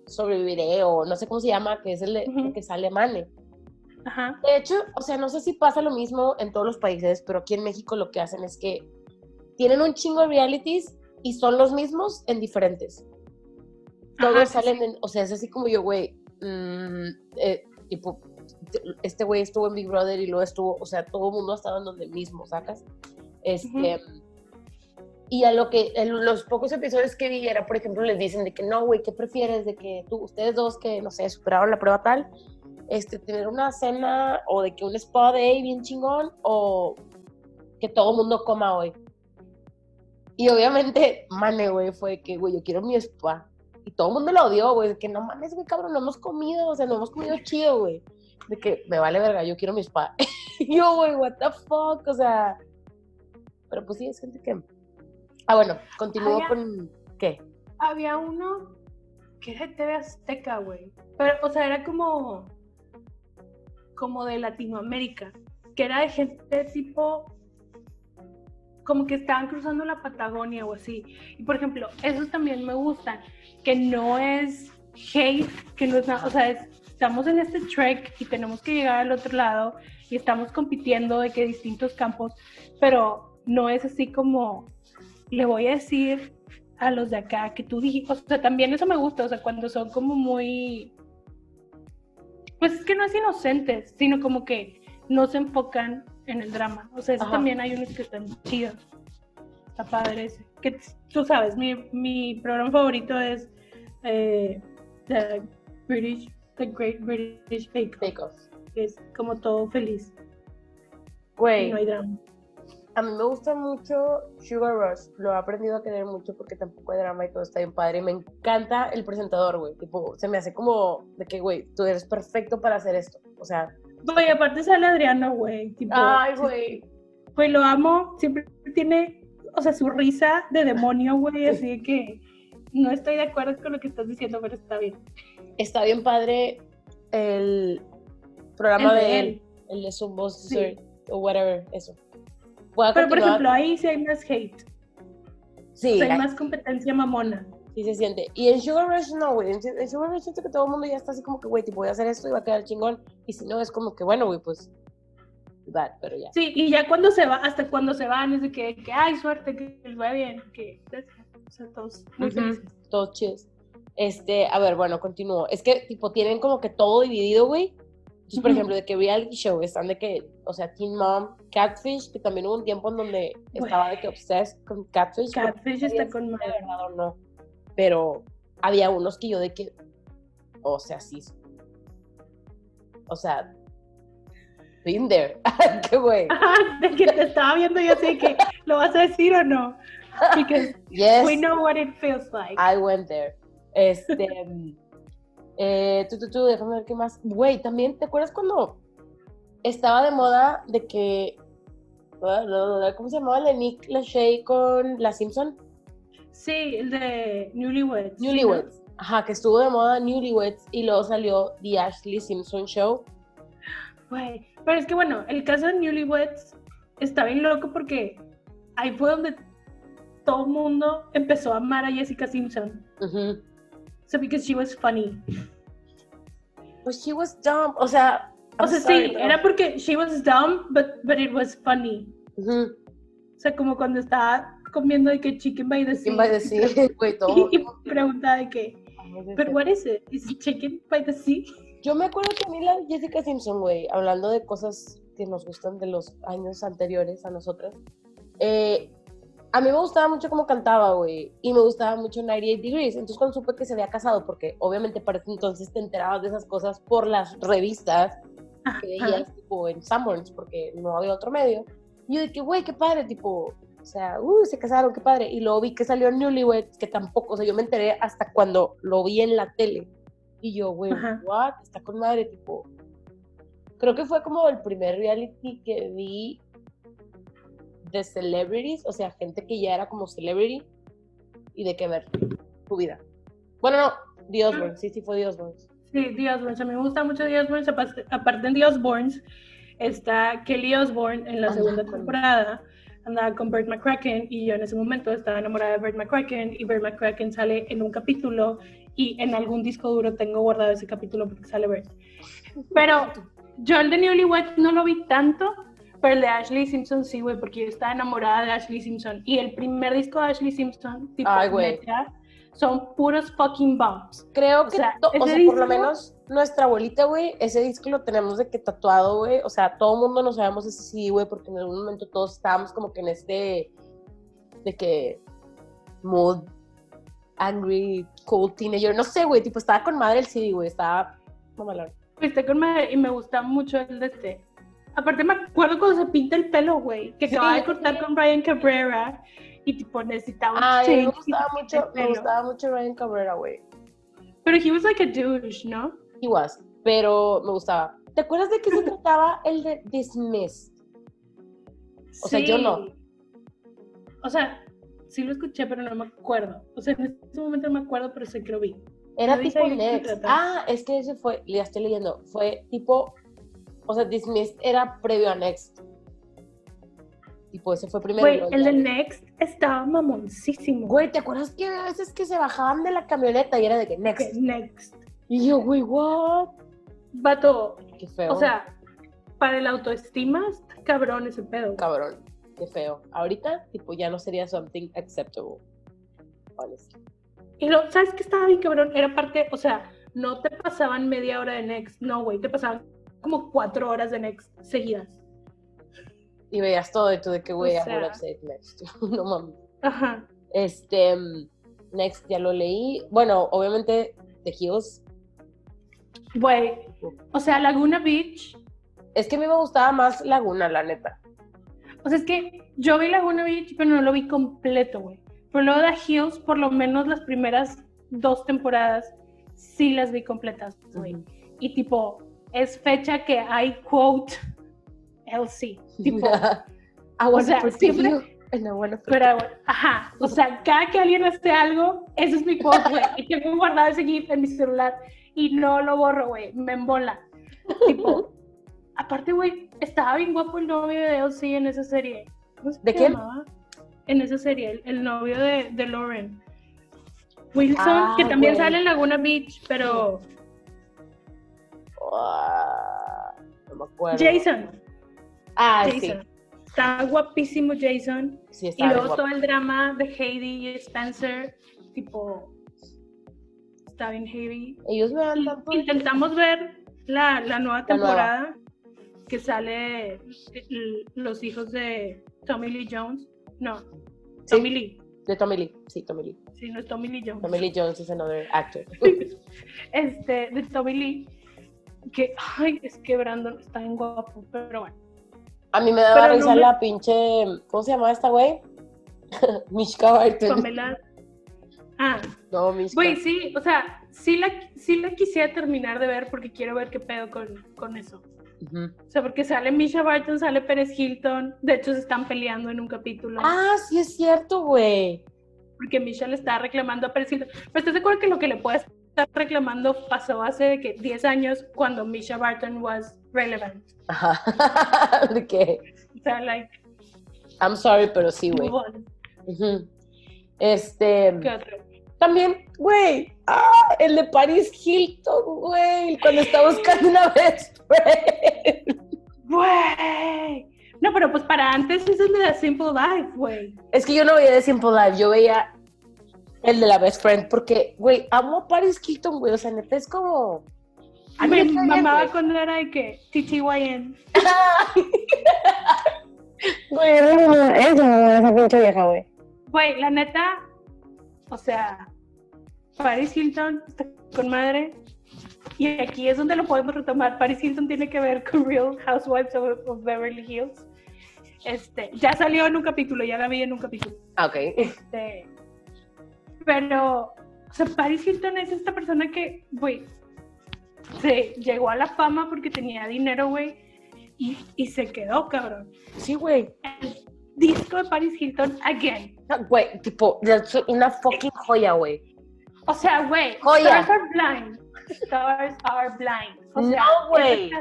Sobreviviré o no sé cómo se llama, que es el de que sale Mane. Ajá. De hecho, o sea, no sé si pasa lo mismo en todos los países, pero aquí en México lo que hacen es que tienen un chingo de realities y son los mismos en diferentes. Todos salen, en, o sea, es así como yo, güey, mm, eh, tipo, este güey estuvo en Big Brother y luego estuvo, o sea, todo el mundo ha estado en donde mismo, ¿sacas? Este, Y a lo que, en los pocos episodios que vi era, por ejemplo, les dicen de que no, güey, ¿qué prefieres? De que tú, ustedes dos que, no sé, superaron la prueba tal, este, tener una cena o de que un spa day bien chingón o que todo el mundo coma hoy. Y obviamente, mane, güey, fue que, güey, yo quiero mi spa. Y todo el mundo lo odió, güey, que no mames, güey, cabrón, no hemos comido, o sea, no hemos comido chido, güey. De que me vale verga, yo quiero mi spa. y yo, güey, what the fuck, o sea. Pero pues sí, es gente que. Ah, bueno, continúo con. ¿Qué? Había uno que era de TV Azteca, güey. Pero, o sea, era como. como de Latinoamérica. Que era de gente tipo como que estaban cruzando la Patagonia o así. Y por ejemplo, esos también me gustan, que no es hate, que no es nada, o sea, estamos en este trek y tenemos que llegar al otro lado y estamos compitiendo de que distintos campos, pero no es así como le voy a decir a los de acá que tú dijiste, o sea, también eso me gusta, o sea, cuando son como muy, pues es que no es inocentes, sino como que no se enfocan en el drama. O sea, también hay unos que están chidos. Está padre ese. Que tú sabes, mi, mi programa favorito es eh, The British, The Great British Bake Off. Es como todo feliz. Güey. No hay drama. A mí me gusta mucho Sugar Rush. Lo he aprendido a querer mucho porque tampoco hay drama y todo está bien padre. Me encanta el presentador, güey. Tipo, se me hace como de que, güey, tú eres perfecto para hacer esto. O sea, Güey, aparte sale Adriano, güey. Ay, güey. Pues lo amo. Siempre tiene, o sea, su risa de demonio, güey. Así que no estoy de acuerdo con lo que estás diciendo, pero está bien. Está bien padre el programa de, él. El de su voz o whatever, eso. Pero por ejemplo, ahí sí hay más hate. Sí. hay más competencia mamona. Sí se siente. Y en Sugar Rush no, güey. En, Sugar Rush siento que todo el mundo ya está así como que, güey, voy a hacer esto y va a quedar chingón. Y si no, es como que, bueno, güey, pues, that, pero ya. Sí, y ya cuando se va, hasta cuando se van, es de que, que ay, suerte, que les vaya bien, que, o sea, todos muy felices. Todos chidos. Este, a ver, bueno, continúo. Es que, tipo, tienen como que todo dividido, güey. Entonces, por ejemplo, de que reality show están de que, o sea, Teen Mom, Catfish, que también hubo un tiempo en donde estaba de que obsessed con Catfish. Catfish está con madre. verdad o no pero había unos que yo de que, o sea, sí, o sea, been there, qué güey. de que te estaba viendo y así que, ¿lo vas a decir o no? Because yes, we know what it feels like. I went there. Este, eh, tú, tú, tú, déjame ver qué más. Güey, también, ¿te acuerdas cuando estaba de moda de que, ¿cómo se llamaba? De Nick Lachey con La Simpson. Sí, el de Newlyweds. Newlyweds. Ajá, que estuvo de moda Newlyweds y luego salió The Ashley Simpson Show. Güey, pero es que bueno, el caso de Newlyweds está bien loco porque ahí fue donde todo el mundo empezó a amar a Jessica Simpson. Uh So because she was funny. But she was dumb, o sea... o sea, sí, era porque she was dumb, but, but it was funny. O sea, como cuando estaba comiendo de que chicken by the sea. Chicken by the sea, güey, todo. y pregunta de que, ¿pero what is it? ¿Is it chicken by the sea? Yo me acuerdo que a mí la Jessica Simpson, güey, hablando de cosas que nos gustan de los años anteriores a nosotros, eh, a mí me gustaba mucho cómo cantaba, güey, y me gustaba mucho 98 Degrees. Entonces, cuando supe que se había casado, porque obviamente para ese entonces te enterabas de esas cosas por las revistas que veías, tipo, en Sanborns, porque no había otro medio. Y yo dije, güey, qué padre, tipo, o sea, uh, se casaron, qué padre. Y luego vi que salió Newlyweds, que tampoco, o sea, yo me enteré hasta cuando lo vi en la tele. Y yo, güey, what? Está con madre, tipo. Creo que fue como el primer reality que vi de celebrities, o sea, gente que ya era como celebrity y de qué ver su vida. Bueno, no, The Osbourne, sí, sí fue The Osbourne. Sí, The Osbourne, a mí me gusta mucho The Osbourne, aparte de The Osbourne, está Kelly Osbourne en la segunda temporada andaba con Bert McCracken y yo en ese momento estaba enamorada de Bert McCracken y Bert McCracken sale en un capítulo y en algún disco duro tengo guardado ese capítulo porque sale Bert. Pero yo el de Newlywed no lo vi tanto, pero el de Ashley Simpson sí, güey, porque yo estaba enamorada de Ashley Simpson y el primer disco de Ashley Simpson, tipo, Ay, son puros fucking bumps. Creo que, o sea, por lo menos nuestra abuelita, güey, ese disco lo tenemos de que tatuado, güey. O sea, todo el mundo no sabemos ese sí, güey, porque en algún momento todos estábamos como que en este, de que, mood, angry, cool teenager, no sé, güey, tipo, estaba con madre el CD, güey, estaba mamalón. Fuiste con madre y me gusta mucho el de este. Aparte me acuerdo cuando se pinta el pelo, güey, que acaba de cortar con Ryan Cabrera y tipo necesitaba un Ay, me gustaba mucho, me gustaba mucho Ryan Cabrera, güey. Pero he was like a douche, ¿no? He was, pero me gustaba. ¿Te acuerdas de qué se trataba el de Dismissed? O sea, yo no. O sea, sí lo escuché, pero no me acuerdo. O sea, en este momento no me acuerdo, pero sé que lo vi. Era tipo Next. Ah, es que ese fue, ya estoy leyendo, fue tipo, o sea, Dismissed era previo a Next. Tipo, ese fue primero. Güey, el de Next estaba mamoncísimo. Güey, ¿te acuerdas que a veces que se bajaban de la camioneta y era de que Next? next. Y yo, güey, what? Vato. Qué feo. O sea, para el autoestima, está cabrón ese pedo. Cabrón, qué feo. Ahorita, tipo, ya no sería something acceptable. Honestly. Y lo, ¿sabes qué estaba bien cabrón? Era parte, o sea, no te pasaban media hora de Next, no, güey, te pasaban como cuatro horas de Next seguidas. Y veías todo y tú de que, güey, I would have Next. no mames. Ajá. Este, Next ya lo leí. Bueno, obviamente, The Hills. Güey, o sea, Laguna Beach. Es que a mí me gustaba más Laguna, la neta. O sea, es que yo vi Laguna Beach, pero no lo vi completo, güey. Pero luego de Hills, por lo menos las primeras dos temporadas, sí las vi completas, güey. Y tipo, es fecha que hay quote Elsie. Tipo, o sea, siempre, pero, ajá, o sea, cada que alguien hace algo, ese es mi quote, güey. y tengo guardado ese GIF en mi celular y no lo borro, güey. Me embola. tipo, aparte, güey, estaba bien guapo el novio de Elsie en esa serie. ¿De quién? en esa serie, el, novio de, de, Lauren. Wilson, ah, que también sale en Laguna Beach, pero... Ah, no me acuerdo. Jason. Ah, Jason. sí. Está guapísimo Jason. Sí, está y luego todo el drama de Heidi y Spencer, tipo... Está bien heavy. Ellos me andan Intentamos ver la, la nueva temporada que sale los hijos de Tommy Lee Jones no. Tommy Lee. De Tommy Lee, sí, Tommy Lee. Sí, no es Tommy Lee Jones. Tommy Lee Jones es another actor. este, de Tommy Lee, que, ay, es que Brandon está bien guapo, pero bueno. A mí me daba risa la pinche, ¿cómo se llama esta güey? Mishka Barton. Pamela. Ah. No, Mishka. Güey, sí, o sea, sí la, sí la quisiera terminar de ver porque quiero ver qué pedo con, con eso. O sea, porque sale Misha Barton, sale Pérez Hilton. De hecho, se están peleando en un capítulo. Ah, sí es cierto, güey. Porque Misha le está reclamando a Pérez Hilton. Pero ¿estás de acuerdo que lo que le puede estar reclamando pasó hace que 10 años cuando Misha Barton was relevant? Ajá. ¿De qué? O sea, like. I'm sorry, pero sí, güey. Este. ¿Qué otro? También, güey, ah, el de Paris Hilton, güey, cuando está buscando una best friend. Güey. No, pero pues para antes es el de Simple Life, güey. Es que yo no veía The Simple Life, yo veía el de la best friend, porque, güey, amo a Paris Hilton, güey, o sea, neta es como... A mí me mamaba cuando era de que TTYN. Güey, es esa pinche vieja, güey. Güey, la neta, o sea, Paris Hilton está con madre. Y aquí es donde lo podemos retomar. Paris Hilton tiene que ver con Real Housewives of, Beverly Hills. Este, ya salió en un capítulo, ya la vi en un capítulo. Ah, ok. Este, pero, o sea, Paris Hilton es esta persona que, güey, se llegó a la fama porque tenía dinero, güey, y, y, se quedó, cabrón. Sí, güey. El disco de Paris Hilton, again. Güey, tipo, una fucking joya, güey. O sea, güey, Stars Are Blind. Stars Are Blind. no, güey.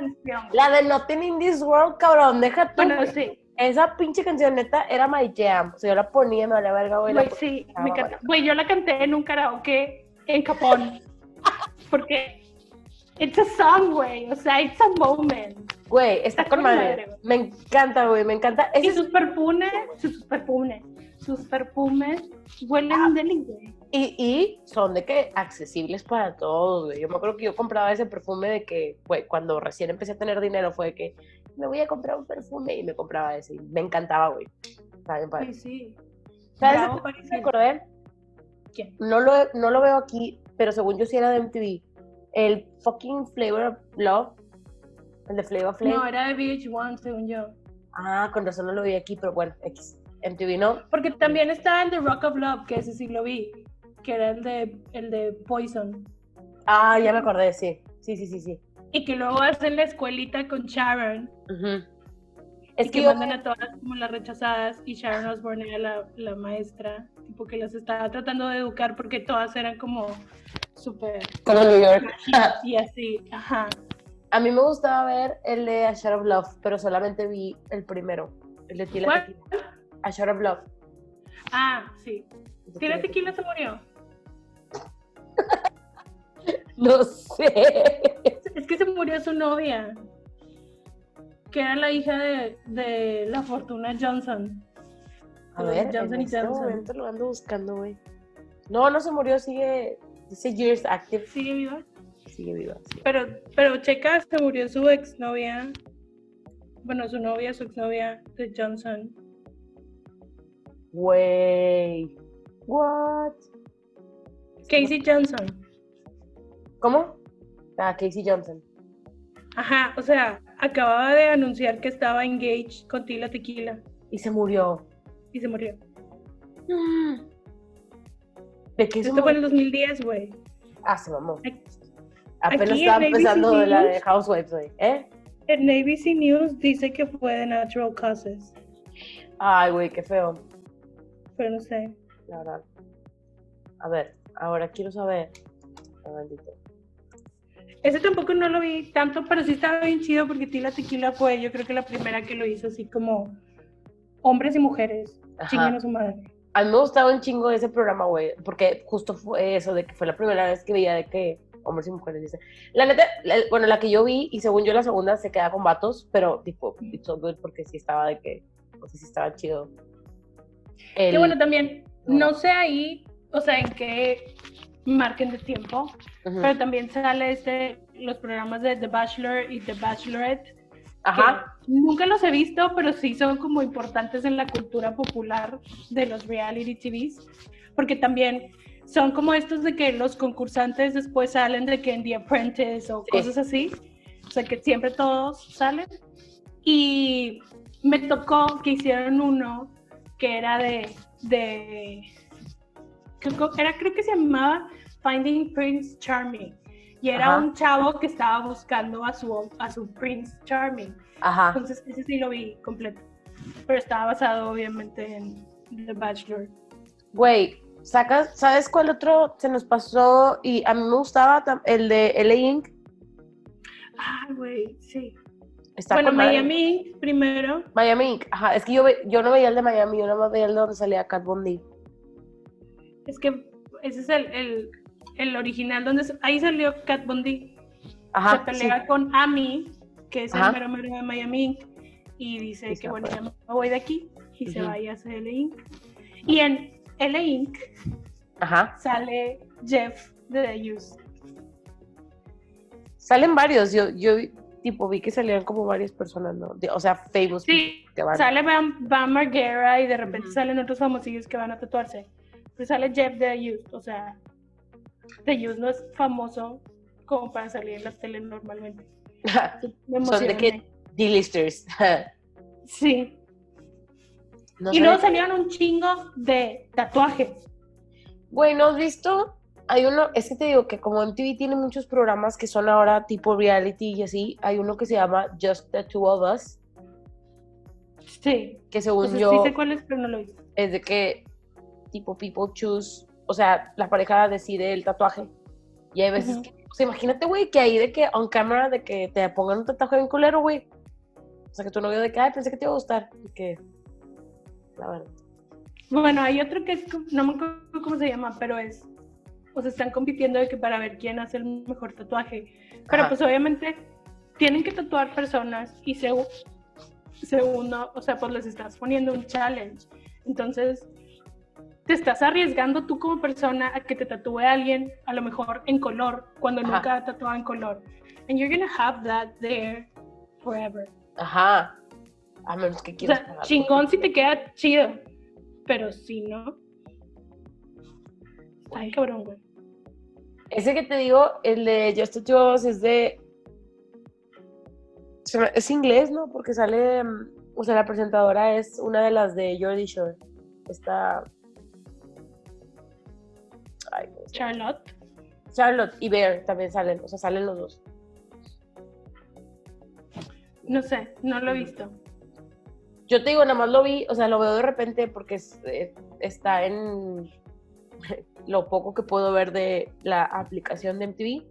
La de Nothing in This World, cabrón, deja tú. Bueno, sí. Esa pinche canción neta era my jam. O sea, yo la ponía, me la verga, güey. Güey, sí, me encanta. Güey, yo la canté en un karaoke en Capón. porque it's a song, güey. O sea, it's a moment. Güey, está, con madre. Me encanta, güey, me encanta. y sus perfumes, sus perfumes, sus perfumes huelen ah. güey. Y, y, son de que accesibles para todos, güey. Yo me acuerdo que yo compraba ese perfume de que, güey, cuando recién empecé a tener dinero fue de que me voy a comprar un perfume y me compraba ese. me encantaba, güey. Sí, sí. ¿Sabes me acordé? ¿Quién? No lo, no lo veo aquí, pero según yo sí era de MTV. el fucking Flavor of Love, el de Flavor. No, era de VH1, según yo. Ah, con razón no lo vi aquí, pero bueno, X. MTV no. Porque también está el de Rock of Love, que ese sí lo vi, que era el de, el de Poison. Ah, ya me acordé, sí. Sí, sí, sí, sí. Y que luego hacen la escuelita con Sharon. Es que, mandan a todas como las rechazadas y Sharon Osbourne era la, la, maestra, tipo que las estaba tratando de educar porque todas eran como súper... Como New York. Y así, ajá. A mí me gustaba ver el de A Shot of Love, pero solamente vi el primero, el de Tila Tequila. A Shot of Love. Ah, sí. ¿Tila Tequila se murió? no sé. Es que se murió su novia que era la hija de, de la Fortuna Johnson. A ver, Johnson en y este momento lo ando buscando, güey. No, no se murió, sigue, dice Years Active. ¿Sigue viva? Sigue viva, sí. Pero, pero checa, se murió su exnovia, bueno, su novia, su exnovia de Johnson. Güey. What? Casey Johnson. ¿Cómo? Ah, Casey Johnson. Ajá, o sea, acababa de anunciar que estaba engaged con Tila Tequila. Y se murió. Y se murió. ¿De qué Esto fue en el 2010, güey. Ah, se mamó. Apenas estaba empezando la de Housewives, güey. ¿Eh? En ABC News dice que fue de natural causes. Ay, güey, qué feo. Pero no sé. La verdad. A ver, ahora quiero saber. Maldito. Ese tampoco no lo vi tanto, pero sí estaba bien chido porque Tila Tequila fue, yo creo que la primera que lo hizo así como hombres y mujeres. Chinguen a su madre. A mí me gustaba un chingo ese programa, güey, porque justo fue eso, de que fue la primera vez que veía de que hombres y mujeres dice. La neta, bueno, la que yo vi, y según yo la segunda se queda con vatos, pero tipo, it's so good porque sí estaba de que, o sea, sí estaba chido. Qué bueno también, no sé ahí, o sea, en qué margen de tiempo, pero también sale este, los programas de The Bachelor y The Bachelorette. Ajá. Nunca los he visto, pero sí son como importantes en la cultura popular de los reality TVs, porque también son como estos de que los concursantes después salen de que en The Apprentice o cosas así, o sea que siempre todos salen. Y me tocó que hicieron uno que era de, de era, creo que se llamaba Finding Prince Charming. Y era un chavo que estaba buscando a su, a su Prince Charming. Ajá. Entonces, ese sí lo vi completo. Pero estaba basado, obviamente, en The Bachelor. Güey, sacas, ¿sabes cuál otro se nos pasó? Y a mí me gustaba el de LA Inc. Ah, güey, sí. bueno, Miami primero. Miami Inc. Ajá, es que yo, yo no veía el de Miami, yo no veía el de donde salía Cat Bondi. Es que ese es el, el, original, donde ahí salió Cat Bondi. Ajá, se pelea con Amy, que es el mero mero de Miami y dice que bueno, ya me voy de aquí y se va a hacer LA Inc. Y en LA Inc. Ajá. sale Jeff de The Use. Salen varios, yo, yo tipo vi que salían como varias personas, ¿no? o sea, famous. Sí, que van. sale Bam Margera y de repente salen otros famosillos que van a tatuarse. Sale Jeff de Youth, o sea, The Youth no es famoso como para salir en la tele normalmente. Son de que D-listers. sí. y luego salieron un chingo de tatuajes. Bueno, ¿has visto? Hay uno, es que te digo que como MTV tiene muchos programas que son ahora tipo reality y así, hay uno que se llama Just the Two of Us. Sí. Que según yo. Sí sé cuál es, pero no lo visto. Es de que tipo people choose, o sea, la pareja decide el tatuaje. Y hay veces que, o sea, imagínate, güey, que ahí de que on camera, de que te pongan un tatuaje bien culero, güey. O sea, que tu novio de que, ay, pensé que te iba a gustar. Y que, la verdad. Bueno, hay otro que es, no me acuerdo cómo se llama, pero es, o sea, están compitiendo de que para ver quién hace el mejor tatuaje. Pero pues obviamente tienen que tatuar personas y segundo, o sea, pues les estás poniendo un challenge. Entonces, te estás arriesgando tú como persona a que te tatúe alguien, a lo mejor en color, cuando nunca ha tatuado en color. And you're gonna have that there forever. Ajá. A menos que quieras. O sea, chingón si te queda chido. Pero si no. Ay, cabrón, güey. Ese que te digo, el de Just Jones es de. Es inglés, ¿no? Porque sale. Mm, o sea, la presentadora es una de las de Jordi Shore. Charlotte. Charlotte y Bear también salen, o sea, salen los dos. No sé, no lo he visto. Yo te digo, nada más lo vi, o sea, lo veo de repente porque eh, está en lo poco que puedo ver de la aplicación de MTV.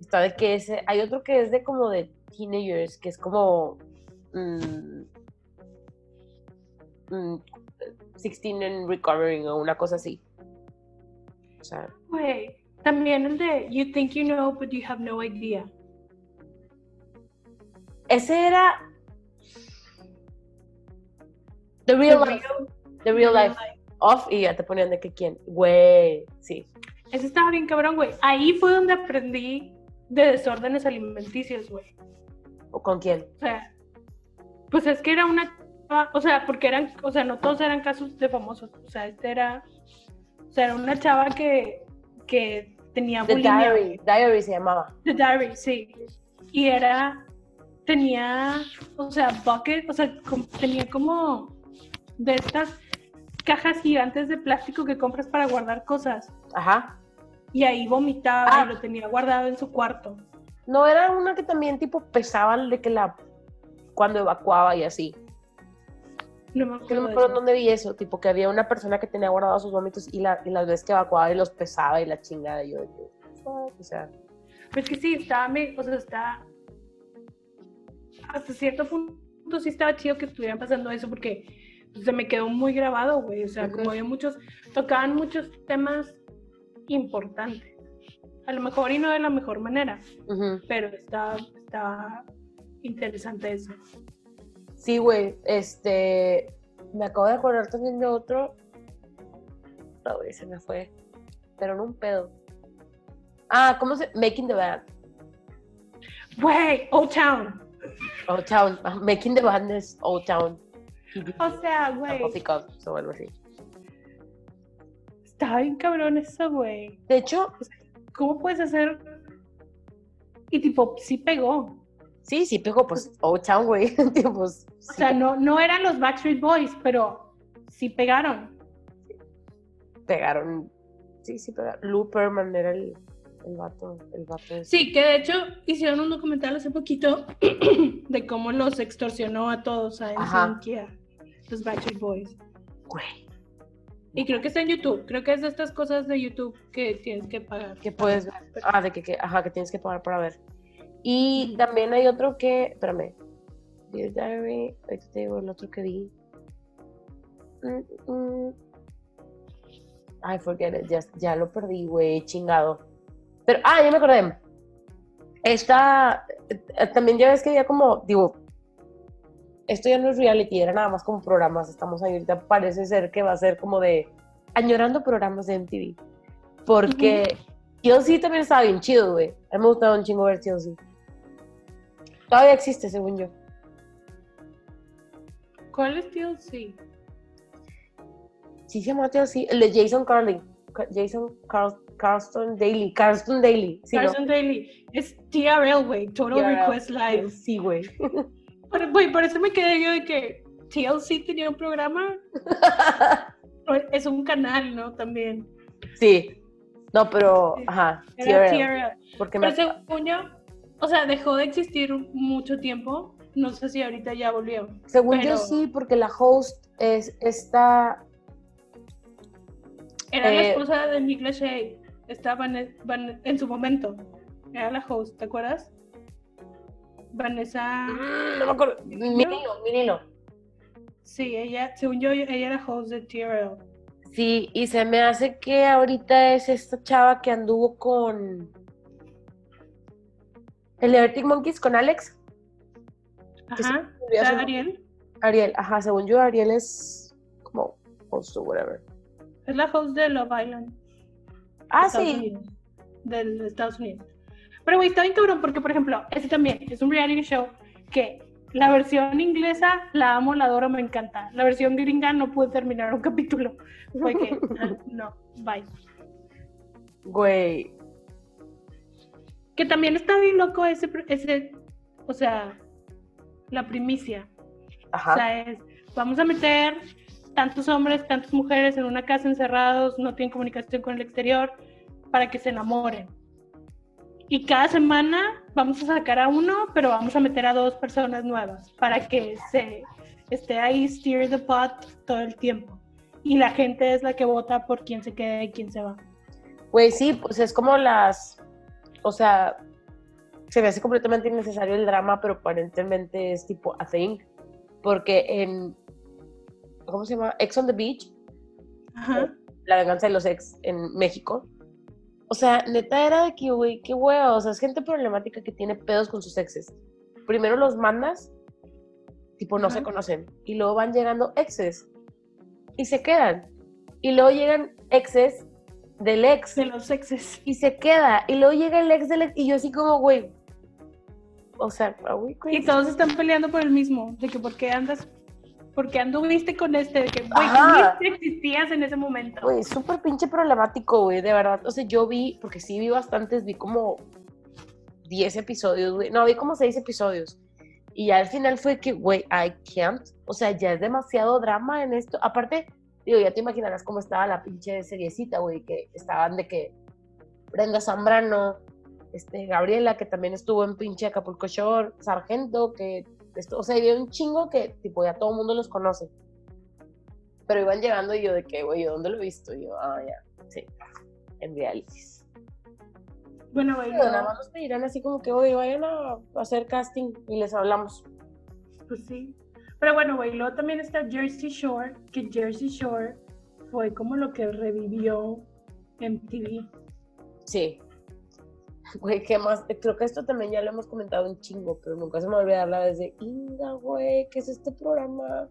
Está de que ese, hay otro que es de como de teenagers, que es como 16 mm, mm, and recovering o una cosa así. O sea. también el de You think you know, but you have no idea. Ese era The Real Life. The Real, Life. Off y ya te ponían de que quién. Güey, sí. Ese estaba bien cabrón, güey. Ahí fue donde aprendí de desórdenes alimenticios, güey. ¿O con quién? O sea, pues es que era una. O sea, porque eran. O sea, no todos eran casos de famosos. O sea, este era. O sea, era una chava que. que tenía The Diary. Diary se llamaba. The Diary, sí. Y era. Tenía. O sea, bucket. O sea, tenía como de estas cajas gigantes de plástico que compras para guardar cosas. Ajá. Y ahí vomitaba y ah. lo tenía guardado en su cuarto. No, era una que también tipo pesaba de que la cuando evacuaba y así. No me acuerdo. no me acuerdo dónde vi eso, tipo que había una persona que tenía guardados sus vómitos y, la, y las veces que evacuaba y los pesaba y la chingada. Y yo, o sea. Pues que sí, estaba, o sea, está. Hasta cierto punto sí estaba chido que estuvieran pasando eso porque se me quedó muy grabado, güey. O sea, como había muchos, tocaban muchos temas importantes. A lo mejor y no de la mejor manera, pero está, está interesante eso. Sí, güey, este, me acabo de acordar también de otro. No, güey, se me fue. Pero no un pedo. Ah, ¿cómo se? Making the Band. Güey, Old Town. Old Town. Making the Band es Old Town. O sea, güey. o algo así. Está bien cabrón eso, güey. De hecho, ¿cómo puedes hacer? Y tipo, sí pegó. Sí, sí pegó, pues, oh, chao, güey. Pues, o sea, no, no eran los Backstreet Boys, pero sí pegaron. Pegaron. Sí, sí pegaron. Lou Perman era el, el vato, el vato Sí, que de hecho hicieron un documental hace poquito de cómo los extorsionó a todos a NSYNC los Backstreet Boys. Güey. Y creo que está en YouTube. Creo que es de estas cosas de YouTube que tienes que pagar. Que puedes ver. Ah, de que, que, ajá, que tienes que pagar para ver. Y también hay otro que, espérame. Dear Diary, ahorita te digo el otro que vi. Mm, mm. Ay, forget it, ya, ya lo perdí, güey, chingado. Pero, ah, ya me acordé. Esta, eh, también ya ves que había como, digo, esto ya no es reality, era nada más como programas, estamos ahí ahorita, parece ser que va a ser como de añorando programas de MTV. Porque uh sí también estaba bien chido, güey. A mí me gustaba un chingo ver TLC. Todavía existe, según yo. ¿Cuál es TLC? Sí se llama TLC, el de Jason Carlin. Jason Carl, Carlston Daily. Carlston Daily. Sí, Carlston Daily. Es TRL, güey. Total Request Live. Sí, güey. Güey, por eso me quedé yo de que TLC tenía un programa. es un canal, ¿no? También. Sí. No, pero, ajá. TRL. Porque pero me... según yo, o sea, dejó de existir mucho tiempo. No sé si ahorita ya volvió. Según yo sí, porque la host es esta. Era la eh, esposa de Nick Lachey. Estaba en su momento. Era la host, ¿te acuerdas? Vanessa. Mm, no me acuerdo. Minilo, Minilo. Sí, ella, según yo, ella era host de TRL. Sí, y se me hace que ahorita es esta chava que anduvo con. El de Arctic Monkeys con Alex. Ajá. Ariel? Ariel, ajá, según yo, Ariel es como host o whatever. Es la host de Love Island. Ah, sí. del Estados Unidos. Pero, güey, está bien cabrón porque, por ejemplo, ese también es un reality show que la versión inglesa la amo, la adoro, me encanta. La versión gringa no pude terminar un capítulo. Fue que, ah, no, bye. Güey, Que también está bien loco ese, ese o sea, la primicia. Ajá. O sea, es, vamos a meter tantos hombres, tantas mujeres en una casa encerrados, no tienen comunicación con el exterior, para que se enamoren. Y cada semana vamos a sacar a uno, pero vamos a meter a dos personas nuevas para que se esté ahí, steer the pot todo el tiempo. Y la gente es la que vota por quién se queda y quién se va. Güey, sí, pues es como las, o sea, se me hace completamente innecesario el drama, pero aparentemente es tipo a thing, porque en, ¿cómo se llama? Ex on the Beach, la venganza de los ex en México, o sea, neta era de que, güey, qué huevo, o sea, es gente problemática que tiene pedos con sus exes. Primero los mandas, tipo no se conocen, y luego van llegando exes y se quedan. Y luego llegan exes del ex. De los exes. Y se queda. Y luego llega el ex del ex. Y yo así como, güey. O sea, güey. Y todos están peleando por el mismo. De que por qué andas porque anduviste con este, de que, güey, existías en ese momento. Güey, súper pinche problemático, güey, de verdad. O sea, yo vi, porque sí vi bastantes, vi como 10 episodios, güey. No, vi como 6 episodios. Y ya al final fue que, güey, I can't. O sea, ya es demasiado drama en esto. Aparte, digo, ya te imaginarás cómo estaba la pinche seriecita, güey, que estaban de que Brenda Zambrano, este, Gabriela, que también estuvo en pinche Acapulco Shore, Sargento, que o sea, había un chingo que, tipo, ya todo el mundo los conoce. Pero iban llegando y yo de que, güey, ¿dónde lo he visto? Y yo, ah, ya, sí, en realities. Bueno, güey. Nada más nos pedirán así como que, oye, vayan a hacer casting y les hablamos. Pues sí. Pero bueno, güey, luego también está Jersey Shore, que Jersey Shore fue como lo que revivió MTV. Sí. Güey, ¿qué más? Creo que esto también ya lo hemos comentado un chingo, pero nunca se me olvida hablar la vez de, Inga, güey, ¿qué es este programa?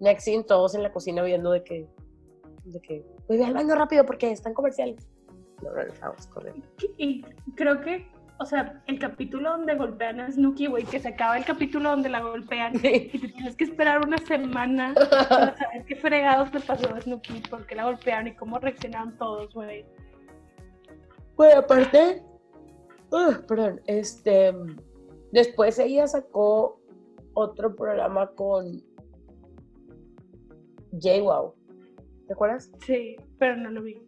Nexin, todos en la cocina viendo de que, de que, güey, ve al baño rápido porque están comerciales. No, no, estamos corriendo. Y creo que, o sea, el capítulo donde golpean a Snooki, güey, que se acaba el capítulo donde la golpean y te tienes que esperar una semana para saber qué fregados le pasó a Snooki, por qué la golpearon y cómo reaccionaron todos, güey. Güey, aparte, perdón, este, después ella sacó otro programa con JWoww. ¿Te acuerdas? Sí, pero no lo vi.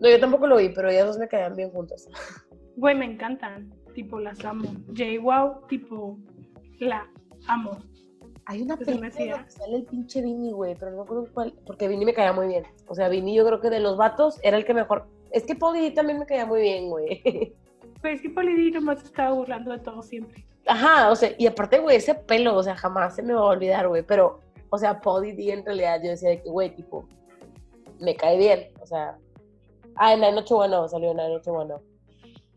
No, yo tampoco lo vi, pero ellas dos me caían bien juntas. Güey, me encantan. Tipo, las amo. JWoww, tipo, la amo. Hay una película que sale el pinche Vini, güey, pero no recuerdo cuál, porque Vini me caía muy bien. O sea, Vini yo creo que de los vatos era el que mejor... Es que Polly también me caía muy bien, güey. Pues es que Polidí nomás estaba burlando de todo siempre. Ajá, o sea, y aparte, güey, ese pelo, o sea, jamás se me va a olvidar, güey, pero, o sea, Polidí en realidad yo decía que, güey, tipo, me cae bien, o sea, ah, en la noche bueno, salió en la noche bueno.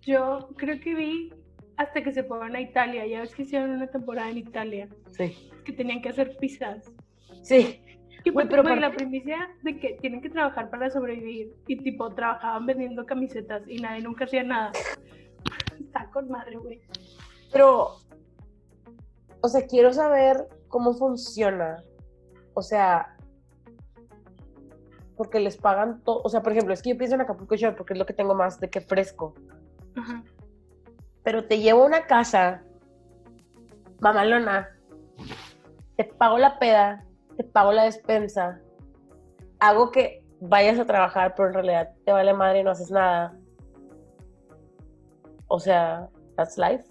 Yo creo que vi hasta que se fueron a Italia, ya ves que hicieron una temporada en Italia. Sí. Que tenían que hacer pizzas. Sí. Güey, pero la primicia de que tienen que trabajar para sobrevivir y tipo trabajaban vendiendo camisetas y nadie nunca hacía nada. Está con madre, güey. Pero, o sea, quiero saber cómo funciona. O sea, porque les pagan todo. O sea, por ejemplo, es que yo pienso en Acapulco Shore porque es lo que tengo más de que fresco. Ajá. Pero te llevo a una casa, mamalona, te pago la peda, te pago la despensa, hago que vayas a trabajar, pero en realidad te vale madre y no haces nada o sea, that's life.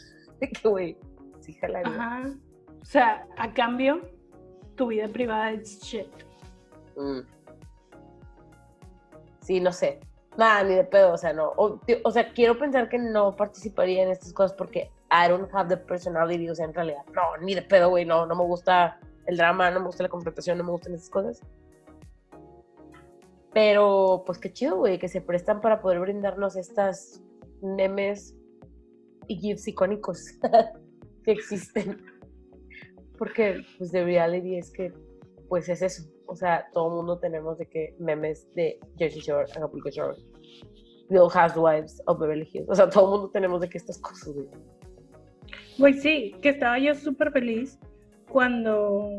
que, güey, sí, Ajá. O sea, a cambio, tu vida privada es shit. Mm. Sí, no sé. Nada, ni de pedo, o sea, no. O, sea, quiero pensar que no participaría en estas cosas porque I don't have the personality, o sea, en realidad, no, ni de pedo, güey, no, no me gusta el drama, no me gusta la confrontación, no me gustan esas cosas. Pero, pues qué chido, güey, que se prestan para poder brindarnos estas memes y gifs icónicos que existen. Porque, pues, de reality es que, pues, es eso. O sea, todo el mundo tenemos de que memes de Jersey Shore, Acapulco Shore, Real Housewives of Beverly Hills. O sea, todo el mundo tenemos de que estas cosas, güey. Pues sí, que estaba yo súper feliz cuando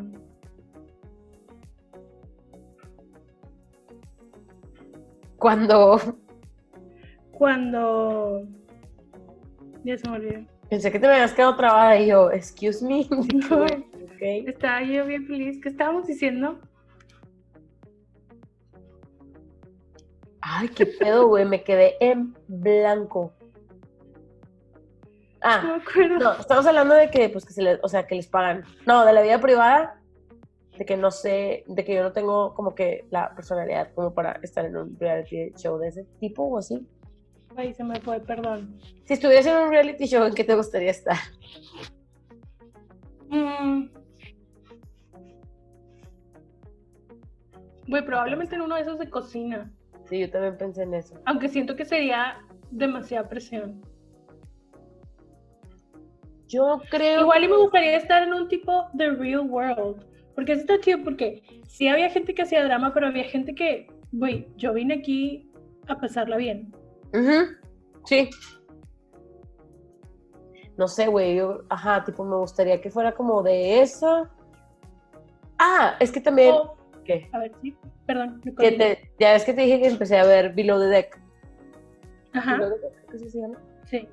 cuando cuando Ya se me olvidó. Pensé que te me habías quedado trabada y yo, excuse me. okay. Estaba yo bien feliz. ¿Qué estábamos diciendo? Ay, qué pedo, güey. Me quedé en blanco. Ah, no, no, estamos hablando de que, pues, que se les, o sea, que les pagan. No, de la vida privada, de que no sé, de que yo no tengo como que la personalidad como para estar en un reality show de ese tipo o así. Ay, se me fue, perdón. Si estuvieras en un reality show, ¿en qué te gustaría estar? Mm. Güey, probablemente en uno de esos de cocina. Sí, yo también pensé en eso. Aunque siento que sería demasiada presión. Yo creo. Igual y me gustaría estar en un tipo de real world. Porque eso está chido, porque sí había gente que hacía drama, pero había gente que, güey, yo vine aquí a pasarla bien. Sí. No sé, güey, yo, ajá, tipo, me gustaría que fuera como de esa. Ah, es que también. ¿Qué? A ver, sí, perdón. ya ves que te dije que empecé a ver Below the Deck. Ajá. Below the Deck, ¿qué se llama? Sí.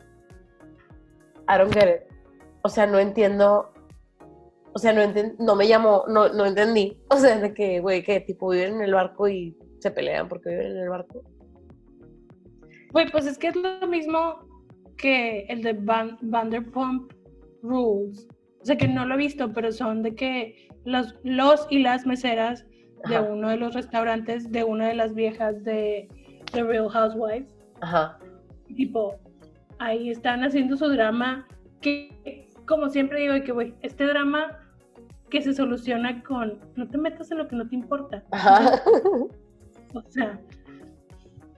I don't get it o sea, no entiendo, o sea, no, no me llamó, no, no entendí, o sea, de que, güey, que tipo viven en el barco y se pelean porque viven en el barco. Güey, pues es que es lo mismo que el de Vanderpump Rules. O sea, que no lo he visto, pero son de que los, los y las meseras de uno de los restaurantes de una de las viejas de The Real Housewives. Ajá. Tipo, ahí están haciendo su drama que como siempre digo, que, güey, este drama que se soluciona con no te metas en lo que no te importa. o sea,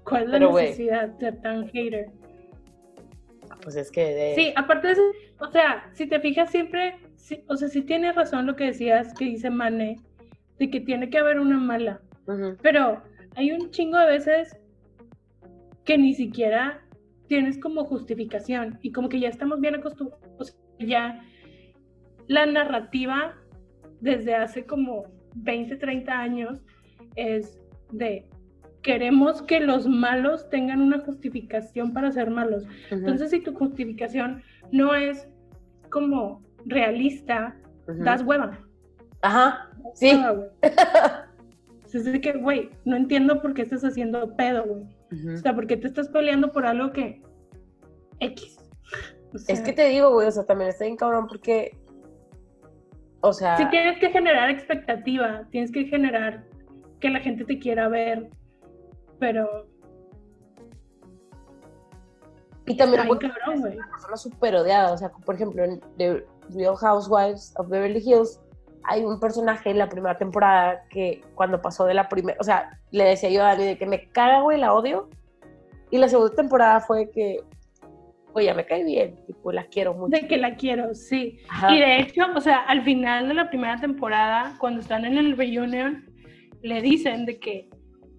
¿cuál es la necesidad de ser tan hater? Pues es que de... Sí, aparte de eso, o sea, si te fijas siempre, o sea, sí tiene razón lo que decías que dice Mane, de que tiene que haber una mala. Pero hay un chingo de veces que ni siquiera tienes como justificación y como que ya estamos bien acostumbrados ya la narrativa desde hace como 20, 30 años es de queremos que los malos tengan una justificación para ser malos. Entonces, si tu justificación no es como realista, das hueva. Ajá, sí. Así que, güey, no entiendo por qué estás haciendo pedo, güey. O sea, ¿por qué te estás peleando por algo que X? es que te digo, güey, o sea, también está bien cabrón porque, o sea... Sí, tienes que generar expectativa, tienes que generar que la gente te quiera ver, pero... Y también, güey, cabrón, güey. una persona súper odiada, o sea, por ejemplo, en The Real Housewives of Beverly Hills hay un personaje en la primera temporada que cuando pasó de la primera, o sea, le decía yo a Dani de que me caga, güey, la odio. Y la segunda temporada fue que ya me cae bien, tipo, la quiero mucho. De que la quiero, sí. Y de hecho, o sea, al final de la primera temporada, cuando están en el reunion, le dicen de que,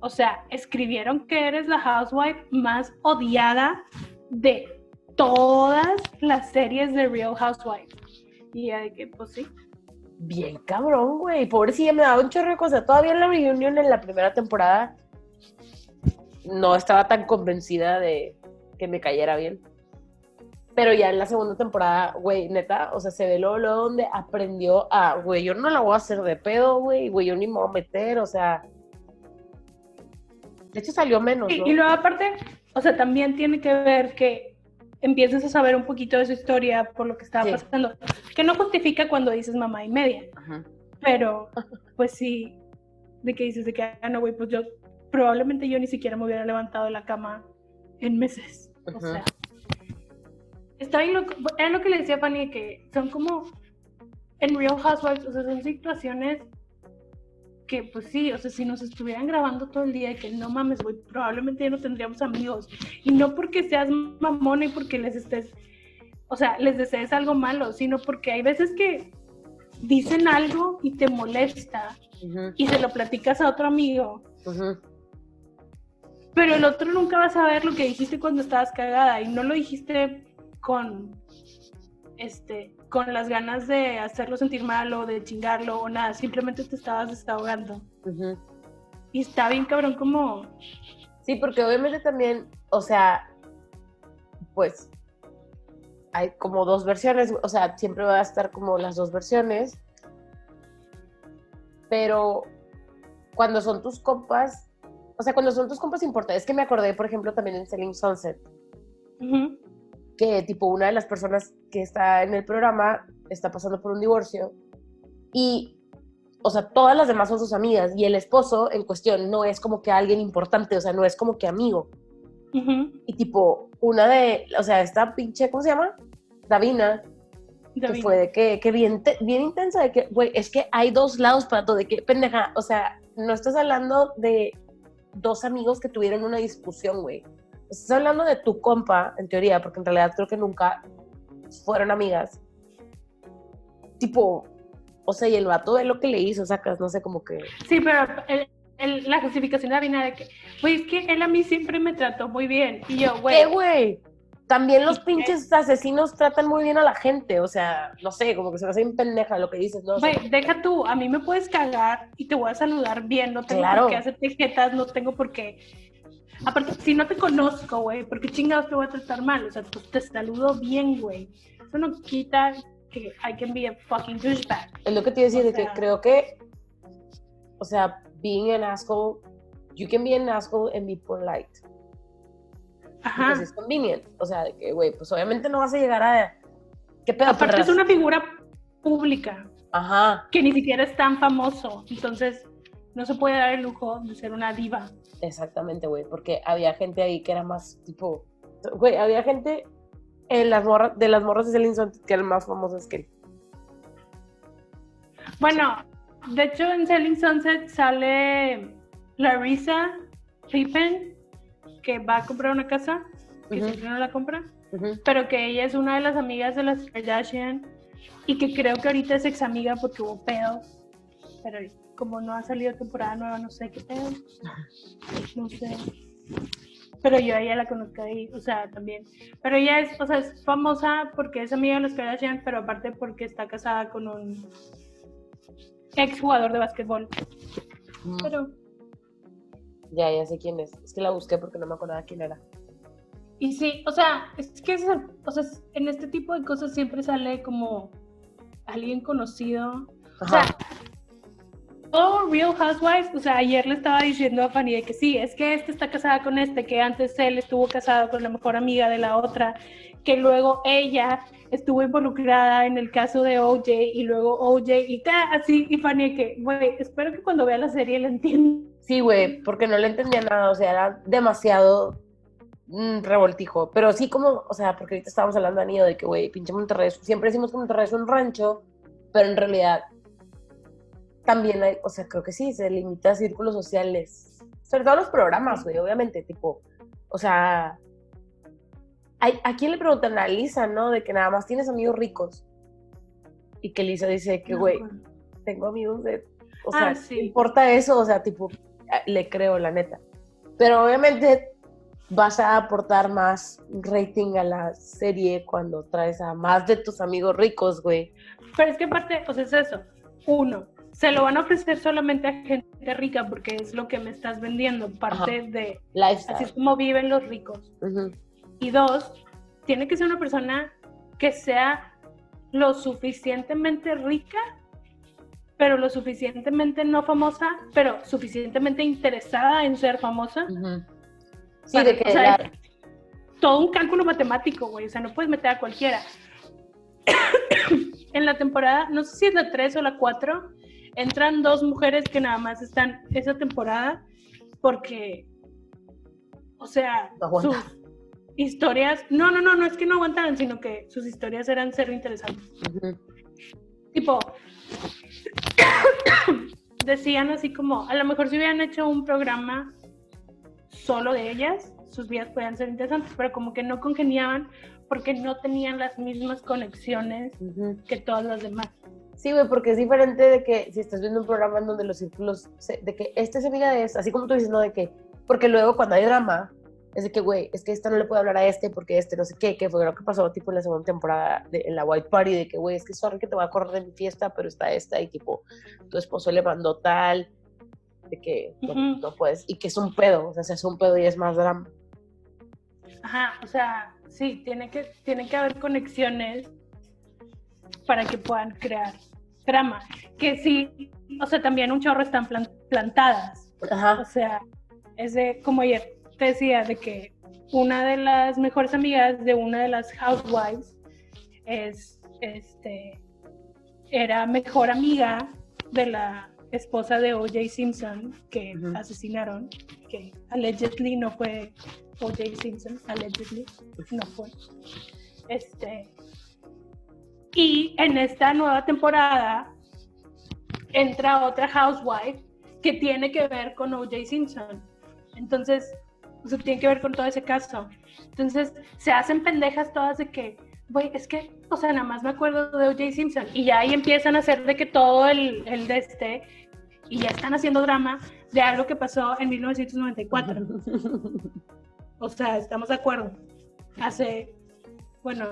o sea, escribieron que eres la housewife más odiada de todas las series de Real Housewives. Y ya de que, pues sí. Bien cabrón, güey. Pobrecilla, me daba un chorro de cosas. Todavía en la reunion en la primera temporada no estaba tan convencida de que me cayera bien. Pero ya en la segunda temporada, güey, neta, o sea, se ve lo, lo donde aprendió a, güey, yo no la voy a hacer de pedo, güey, güey, yo ni me voy a meter, o sea. De hecho, salió menos. Y luego, aparte, o sea, también tiene que ver que empieces a saber un poquito de su historia por lo que estaba pasando. Que no justifica cuando dices mamá y media. Pero, pues sí, de que dices de que, ah, no, güey, pues yo, probablemente yo ni siquiera me hubiera levantado de la cama en meses. O sea. Está bien, lo, era lo que le decía a Fanny, que son como en Real Housewives, o sea, son situaciones que pues sí, o sea, si nos estuvieran grabando todo el día, que no mames, güey, probablemente ya no tendríamos amigos. Y no porque seas mamona y porque les estés, o sea, les desees algo malo, sino porque hay veces que dicen algo y te molesta y se lo platicas a otro amigo. Pero el otro nunca va a saber lo que dijiste cuando estabas cagada y no lo dijiste con este con las ganas de hacerlo sentir mal o de chingarlo o nada, simplemente te estabas desahogando. Y está bien cabrón como... Sí, porque obviamente también, o sea, pues, hay como dos versiones, o sea, siempre va a estar como las dos versiones, pero cuando son tus compas, o sea, cuando son tus compas importa, es que me acordé, por ejemplo, también en Selling Sunset, que tipo una de las personas que está en el programa está pasando por un divorcio y, o sea, todas las demás son sus amigas y el esposo en cuestión no es como que alguien importante, o sea, no es como que amigo. Y tipo, una de, o sea, esta pinche, ¿cómo se llama? Davina, que fue de que, que bien, bien intensa, de que, güey, es que hay dos lados para todo, de que, pendeja, o sea, no estás hablando de dos amigos que tuvieron una discusión, güey. Estás hablando de tu compa, en teoría, porque en realidad creo que nunca fueron amigas. Tipo, o sea, y el vato de lo que le hizo, sacas, no sé, como que... Sí, pero la justificación de de que, güey, es que él a mí siempre me trató muy bien. Y yo, güey... ¿Qué, güey? También los pinches asesinos tratan muy bien a la gente, o sea, no sé, como que se me hace bien pendeja lo que dices, ¿no? Güey, deja tú, a mí me puedes cagar y te voy a saludar bien, no tengo por qué hacer etiquetas, no tengo por qué... Aparte, si no te conozco, güey, ¿por qué chingados te voy a tratar mal? O sea, pues te saludo bien, güey. Eso no quita que I can be a fucking douchebag. Es lo que te iba a decir, de que creo que, o sea, being an asshole, you can be an asshole and be polite. Ajá. es convenient. O sea, de que, güey, pues obviamente no vas a llegar a. ¿Qué pedo? Aparte es una figura pública. Ajá. Que ni siquiera es tan famoso. Entonces, no se puede dar el lujo de ser una diva. Exactamente, güey. Porque había gente ahí que era más tipo. Güey, había gente en las morras, de las morras de Selling Sunset que eran más famosas que él. Bueno, de hecho en Selling Sunset sale Larissa Pippen que va a comprar una casa, que siempre no la compra, pero que ella es una de las amigas de las Kardashian y que creo que ahorita es ex amiga porque hubo pedos, pero como no ha salido temporada nueva, no sé qué pedo, no sé. Pero yo a ella la conozco ahí, o sea, también. Pero ella es, o sea, es famosa porque es amiga de los Kardashian, pero aparte porque está casada con un ex jugador de básquetbol. Pero ya, ya sé quién es. Es que la busqué porque no me acordaba quién era. Y sí, o sea, es que o sea, en este tipo de cosas siempre sale como alguien conocido. O sea, oh, Real Housewives, o sea, ayer le estaba diciendo a Fanny de que sí, es que este está casada con este, que antes él estuvo casado con la mejor amiga de la otra, que luego ella estuvo involucrada en el caso de OJ y luego OJ y ta, así, y Fanny que, güey, espero que cuando vea la serie la entienda Sí, güey, porque no le entendía nada, o sea, era demasiado mm, revoltijo. Pero sí como, o sea, porque ahorita estábamos hablando, Anillo, de que, güey, pinche Monterrey, siempre decimos que Monterrey es un rancho, pero en realidad también hay, o sea, creo que sí, se limita a círculos sociales. Sobre todo los programas, güey, obviamente, tipo, o sea, ¿a quién le preguntan a Lisa, no? De que nada más tienes amigos ricos. Y que Lisa dice que, güey, tengo amigos de... O sea, ah, importa eso? O sea, tipo, le creo, la neta. Pero obviamente vas a aportar más rating a la serie cuando traes a más de tus amigos ricos, güey. Pero es que aparte, pues es eso. Uno, se lo van a ofrecer solamente a gente rica porque es lo que me estás vendiendo, parte de así es como viven los ricos. Y dos, tiene que ser una persona que sea lo suficientemente rica pero lo suficientemente no famosa, pero suficientemente interesada en ser famosa. Sí, de que todo un cálculo matemático, güey, o sea, no puedes meter a cualquiera. en la temporada, no sé si es la 3 o la 4, entran dos mujeres que nada más están esa temporada porque, o sea, sus historias, no, no, no, no es que no aguantaran, sino que sus historias eran ser interesantes. Tipo, decían así como, a lo mejor si hubieran hecho un programa solo de ellas, sus vidas podían ser interesantes, pero como que no congeniaban porque no tenían las mismas conexiones que todas las demás. Sí, güey, porque es diferente de que si estás viendo un programa en donde los círculos, de que este se mira de eso, así como tú dices, ¿no? De que, porque luego cuando hay drama, es de que, güey, es que esta no le puede hablar a este porque este no sé qué, que fue lo que pasó tipo en la segunda temporada de, en la White Party, de que, güey, es que sorry que te voy a correr de mi fiesta, pero está esta y tipo, tu esposo le mandó tal, de que no, puedes, y que es un pedo, o sea, es un pedo y es más drama. Ajá, o sea, sí, tiene que, tiene que haber conexiones para que puedan crear trama. Que sí, o sea, también un chorro están plantadas. Ajá. O sea, es de, como ayer te decía, de que una de las mejores amigas de una de las housewives es, este, era mejor amiga de la esposa de O.J. Simpson que asesinaron, que allegedly no fue O.J. Simpson, allegedly no fue. Este, y en esta nueva temporada entra otra housewife que tiene que ver con O.J. Simpson. Entonces, o tiene que ver con todo ese caso. Entonces, se hacen pendejas todas de que, güey, es que, o sea, nada más me acuerdo de O.J. Simpson. Y ya ahí empiezan a hacer de que todo el, el de este, y ya están haciendo drama de algo que pasó en 1994. o sea, estamos de acuerdo. Hace, bueno,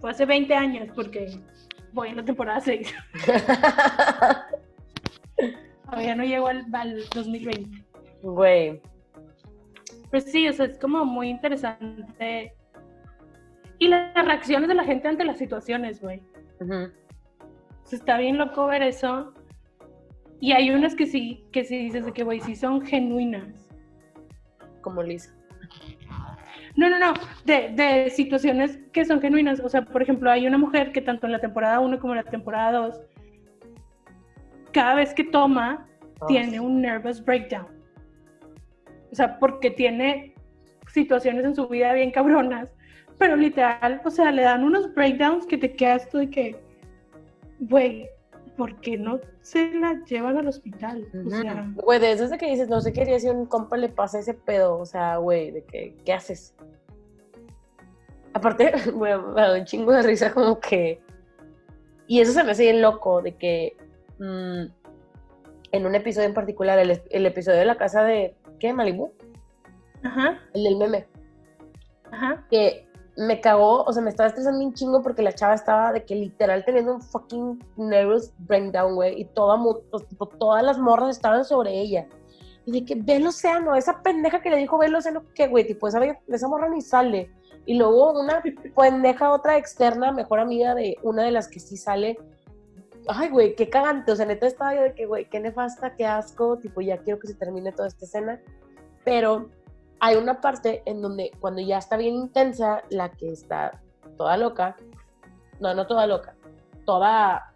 fue hace 20 años porque voy en la temporada 6. Todavía no llego al, al 2020. Güey. Pues sí, o sea, es como muy interesante. Y las reacciones de la gente ante las situaciones, güey. está bien loco ver eso. Y hay unas que sí, que sí dices de que, güey, sí son genuinas. Como Lisa. No, no, no, de, de, situaciones que son genuinas. O sea, por ejemplo, hay una mujer que tanto en la temporada 1 como en la temporada 2, cada vez que toma, ah. tiene un nervous breakdown. O sea, porque tiene situaciones en su vida bien cabronas, pero literal, o sea, le dan unos breakdowns que te quedas tú de que, güey, ¿por qué no se la llevan al hospital? O sea, güey, de eso que dices, no sé qué si a un compa le pasa ese pedo, o sea, güey, de que, ¿qué haces? Aparte, güey, me da un chingo de risa como que, y eso se me hace bien loco, de que mm, en un episodio en particular, el, el episodio de la casa de, ¿qué? Malibu. Ajá. El del meme. Ajá. Que me cagó, o sea, me estaba estresando un chingo porque la chava estaba de que literal teniendo un fucking nervous breakdown, güey, y toda, pues, todas las morras estaban sobre ella. Y de que ve el océano, esa pendeja que le dijo ve el océano, que güey, tipo, esa, esa morra ni sale. Y luego una pendeja, otra externa, mejor amiga de una de las que sí sale. Ay, güey, qué cagante. O sea, neta estaba yo de que, güey, qué nefasta, qué asco. Tipo, ya quiero que se termine toda esta escena. Pero hay una parte en donde cuando ya está bien intensa, la que está toda loca, no, no toda loca, toda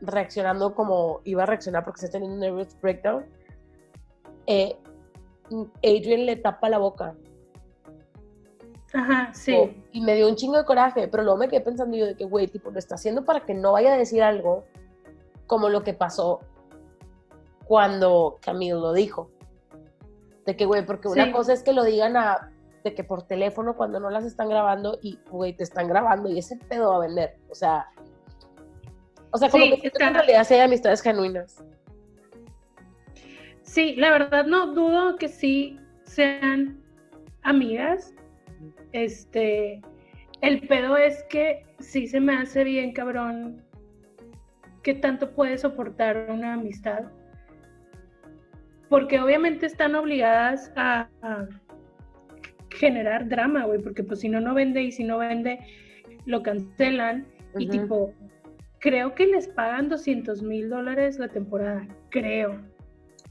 reaccionando como iba a reaccionar porque está teniendo un nervous breakdown, eh, Adrian le tapa la boca. Ajá, sí. y me dio un chingo de coraje, pero luego me quedé pensando yo de que, güey, tipo, lo está haciendo para que no vaya a decir algo como lo que pasó cuando Camilo lo dijo. De que, güey, porque una cosa es que lo digan a, de que por teléfono cuando no las están grabando y, güey, te están grabando y ese pedo va a vender. O sea, o sea, como que en realidad sí hay amistades genuinas. Sí, la verdad no dudo que sí sean amigas. Este, el pedo es que sí se me hace bien cabrón que tanto puede soportar una amistad porque obviamente están obligadas a, generar drama, güey, porque pues si no, no vende y si no vende, lo cancelan y tipo, creo que les pagan 200 mil dólares la temporada, creo.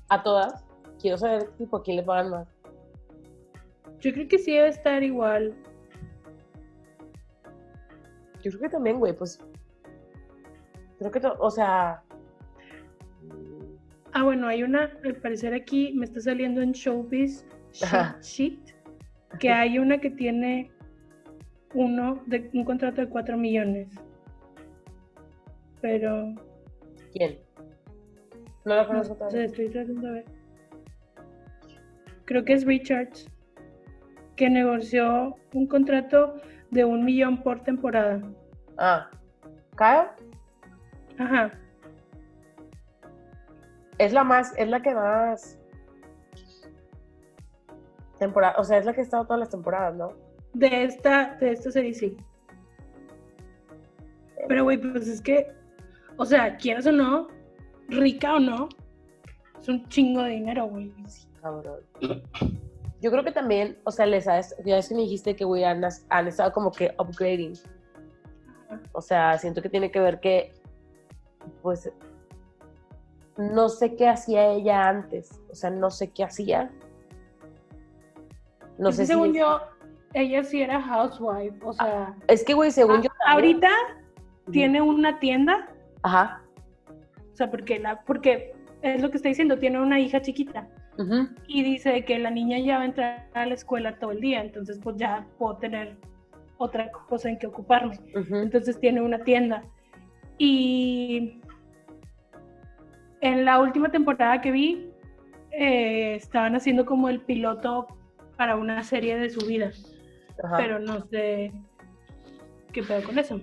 ¿A todas? Quiero saber, tipo, a quién le pagan más. Yo creo que sí debe estar igual. Yo creo que también, güey, pues. Creo que, o sea, Ah, bueno, hay una, al parecer aquí me está saliendo en Showbiz Sheet, que hay una que tiene uno de un contrato de 4 millones. Pero. ¿Quién? No la conozco todavía. Estoy tratando de ver. Creo que es Richards, que negoció un contrato de un millón por temporada. Ah. ¿Kyle? Ajá. Es la más, es la que más temporada, o sea, es la que ha estado todas las temporadas, ¿no? De esta, de esta serie sí. Pero güey, pues es que, o sea, quieras o no, rica o no, es un chingo de dinero, güey. Cabrón. yo creo que también, o sea, les sabes, ya es que me dijiste que, güey, han, han estado como que upgrading. O sea, siento que tiene que ver que, pues, no sé qué hacía ella antes. O sea, no sé qué hacía. No sé según yo, ella sí era housewife. O sea. Es que, güey, según yo. Ahorita tiene una tienda. Ajá. O sea, porque la, porque es lo que está diciendo, tiene una hija chiquita. Y dice que la niña ya va a entrar a la escuela todo el día, entonces pues ya puedo tener otra cosa en que ocuparme. Entonces tiene una tienda. Y en la última temporada que vi, eh, estaban haciendo como el piloto para una serie de su vida. Pero no sé qué pedo con eso.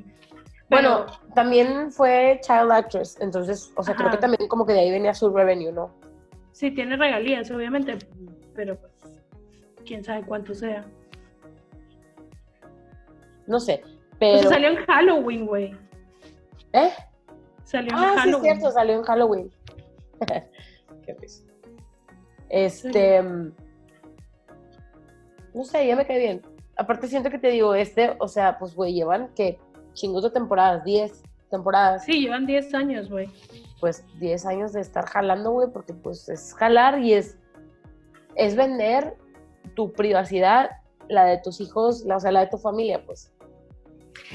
bueno, también fue Child Actress, entonces, o sea, creo que también como que de ahí venía su revenue, ¿no? Sí, tiene regalías, obviamente, pero pues, quién sabe cuánto sea. No sé, pero... salió en Halloween, güey. ¿Eh? Salió en ah, Halloween. Sí, es cierto, salió en Halloween. Qué risa. Este... No sé, ya me cae bien. Aparte siento que te digo, este, o sea, pues, güey, llevan que chingos de temporadas, 10 temporadas. Sí, llevan 10 años, güey pues 10 años de estar jalando, güey, porque pues es jalar y es, es vender tu privacidad, la de tus hijos, la, o sea, la de tu familia, pues.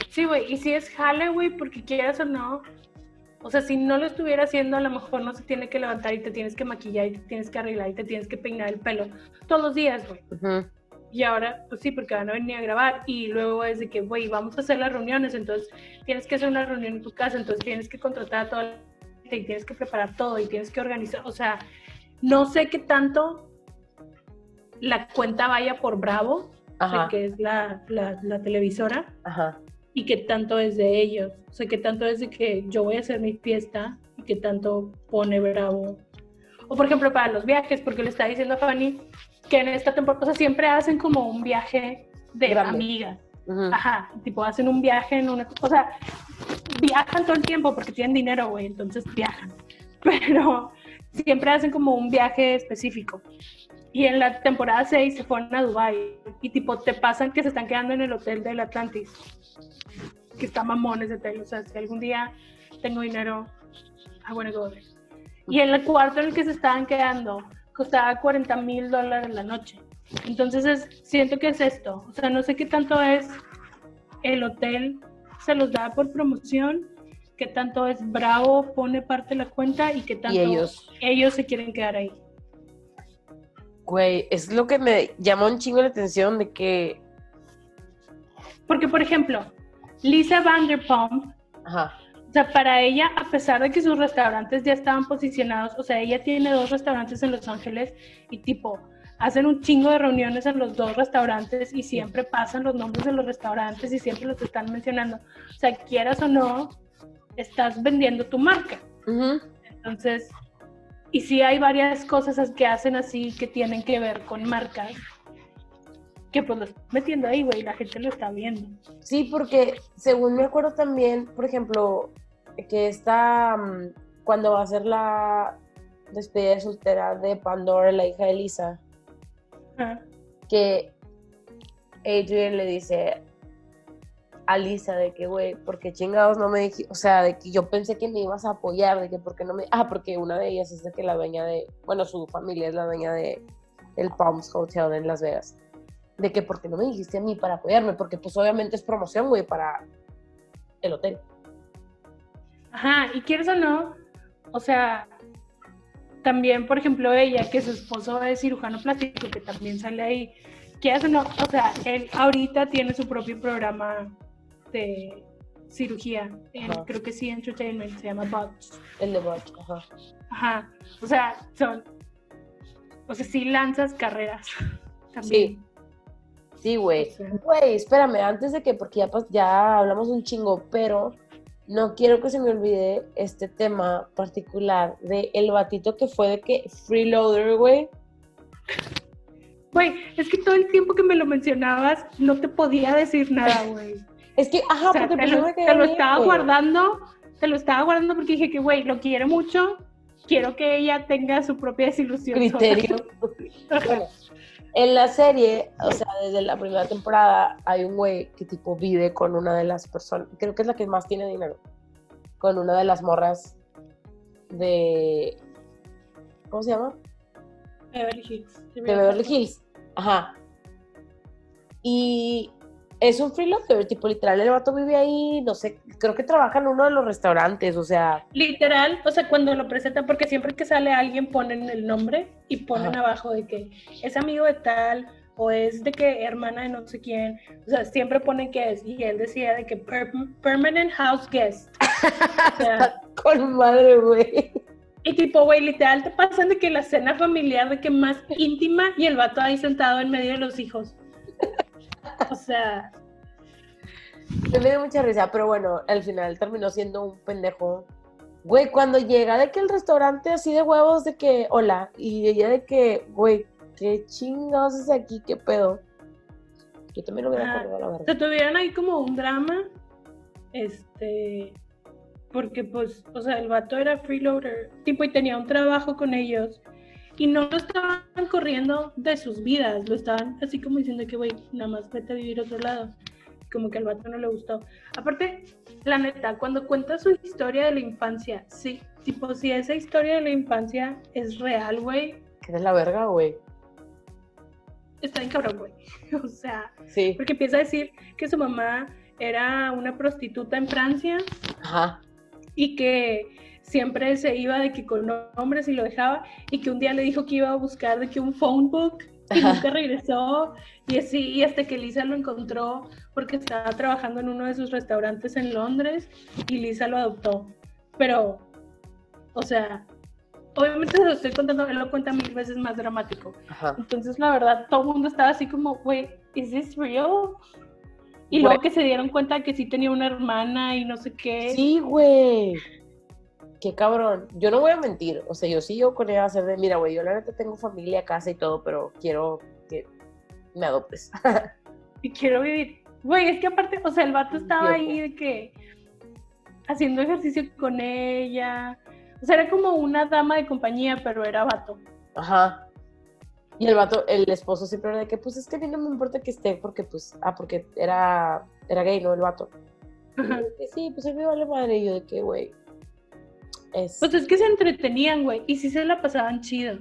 Sí, güey, y si es jale, güey, porque quieras o no, o sea, si no lo estuviera haciendo, a lo mejor no se tiene que levantar y te tienes que maquillar y te tienes que arreglar y te tienes que peinar el pelo todos los días, güey. Y ahora, pues sí, porque van a venir a grabar y luego es de que, güey, vamos a hacer las reuniones, entonces tienes que hacer una reunión en tu casa, entonces tienes que contratar a toda y tienes que preparar todo y tienes que organizar, o sea, no sé qué tanto la cuenta vaya por Bravo, que es la, la, televisora, y qué tanto es de ellos, o sea, qué tanto es de que yo voy a hacer mi fiesta y qué tanto pone Bravo. O por ejemplo, para los viajes, porque le está diciendo a Fanny que en esta temporada, o sea, siempre hacen como un viaje de amigas. Ajá, tipo hacen un viaje en una... O sea, viajan todo el tiempo porque tienen dinero, güey, entonces viajan. Pero siempre hacen como un viaje específico. Y en la temporada 6 se fueron a Dubai y tipo te pasan que se están quedando en el hotel del Atlantis, que está mamones de hotel, o sea, si algún día tengo dinero, I wanna go there. Y en el cuarto en el que se estaban quedando costaba 40 mil dólares la noche. Entonces es, siento que es esto, o sea, no sé qué tanto es el hotel se los da por promoción, qué tanto es Bravo pone parte de la cuenta y qué tanto ellos? ellos se quieren quedar ahí. Güey, es lo que me llama un chingo la atención de que... Porque, por ejemplo, Lisa Vanderpump, Ajá. o sea, para ella, a pesar de que sus restaurantes ya estaban posicionados, o sea, ella tiene dos restaurantes en Los Ángeles y tipo, hacen un chingo de reuniones en los dos restaurantes y siempre pasan los nombres de los restaurantes y siempre los están mencionando. O sea, quieras o no, estás vendiendo tu marca. Entonces, y sí hay varias cosas que hacen así que tienen que ver con marcas, que pues lo están metiendo ahí, güey, la gente lo está viendo. Sí, porque según me acuerdo también, por ejemplo, que está, mm, cuando va a ser la despedida de soltera de Pandora, la hija de Lisa, que Adrian le dice a de que, güey, porque chingados no me dije, o sea, de que yo pensé que me ibas a apoyar, de que porque no me, ah, porque una de ellas es de que la dueña de, bueno, su familia es la dueña de el Palms Hotel en Las Vegas, de que porque no me dijiste a mí para apoyarme, porque pues obviamente es promoción, güey, para el hotel. Ajá, y quieres o no, o sea, también, por ejemplo, ella, que su esposo es cirujano plástico, que también sale ahí, ¿qué hace? No, o sea, él ahorita tiene su propio programa de cirugía, creo que sí, Entertainment, se llama Botch. El de Botch, ajá. Ajá, o sea, son, o sea, sí lanzas carreras también. Sí. Sí, güey. Güey, espérame, antes de que, porque ya, ya hablamos un chingo, pero no quiero que se me olvide este tema particular de el batito que fue de que freeloader, güey. Güey, es que todo el tiempo que me lo mencionabas no te podía decir nada, güey. Es que, ajá, porque te lo, te lo estaba guardando, te lo estaba guardando porque dije que, güey, lo quiere mucho, quiero que ella tenga su propia desilusión. Criterio. En la serie, o sea, desde la primera temporada, hay un güey que tipo vive con una de las personas, creo que es la que más tiene dinero, con una de las morras de... ¿Cómo se llama? Beverly Hills. De Beverly Hills. Ajá. Y es un freelancer, tipo literal, el vato vive ahí, no sé, creo que trabaja en uno de los restaurantes, o sea. Literal, o sea, cuando lo presentan, porque siempre que sale alguien ponen el nombre y ponen abajo de que es amigo de tal o es de que hermana de no sé quién, o sea, siempre ponen que es, y él decía de que permanent house guest. O sea, Con madre, güey. Y tipo, güey, literal te pasan de que la cena familiar de que más íntima y el vato ahí sentado en medio de los hijos. O sea. Me dio mucha risa, pero bueno, al final terminó siendo un pendejo. Güey, cuando llega de que el restaurante así de huevos de que, hola, y ella de que, güey, qué chingados es aquí, qué pedo. Yo también lo hubiera acordado, la verdad. Se tuvieron ahí como un drama, este, porque pues, o sea, el vato era freeloader, tipo, y tenía un trabajo con ellos, y no lo estaban corriendo de sus vidas, lo estaban así como diciendo que, güey, nada más vete a vivir a otro lado. Como que al vato no le gustó. Aparte, la neta, cuando cuenta su historia de la infancia, sí, tipo, si esa historia de la infancia es real, güey. Que es la verga, güey. Está en cabrón, güey. o sea, sí. porque empieza a decir que su mamá era una prostituta en Francia. Ajá. Y que siempre se iba de que con hombres y lo dejaba y que un día le dijo que iba a buscar de que un phone book y nunca regresó y así y hasta que Lisa lo encontró porque estaba trabajando en uno de sus restaurantes en Londres y Lisa lo adoptó. Pero o sea obviamente se lo estoy contando él lo cuenta mil veces más dramático. Entonces la verdad todo el mundo estaba así como güey is this real y luego que se dieron cuenta que sí tenía una hermana y no sé qué. Sí güey qué cabrón. Yo no voy a mentir. O sea, yo sí yo con ella hacer de, mira, güey, yo la neta tengo familia, casa y todo, pero quiero que me adoptes. y quiero vivir. Güey, es que aparte, o sea, el vato estaba ahí de que haciendo ejercicio con ella. O sea, era como una dama de compañía, pero era vato. Ajá. Y el vato, el esposo siempre era de que, pues es que a mí no me importa que esté, porque pues, ah, porque era, era gay, ¿no? El vato. Ajá. sí, pues a mí me vale madre. Y yo de que, güey, pues es que se entretenían, güey, y sí se la pasaban chido.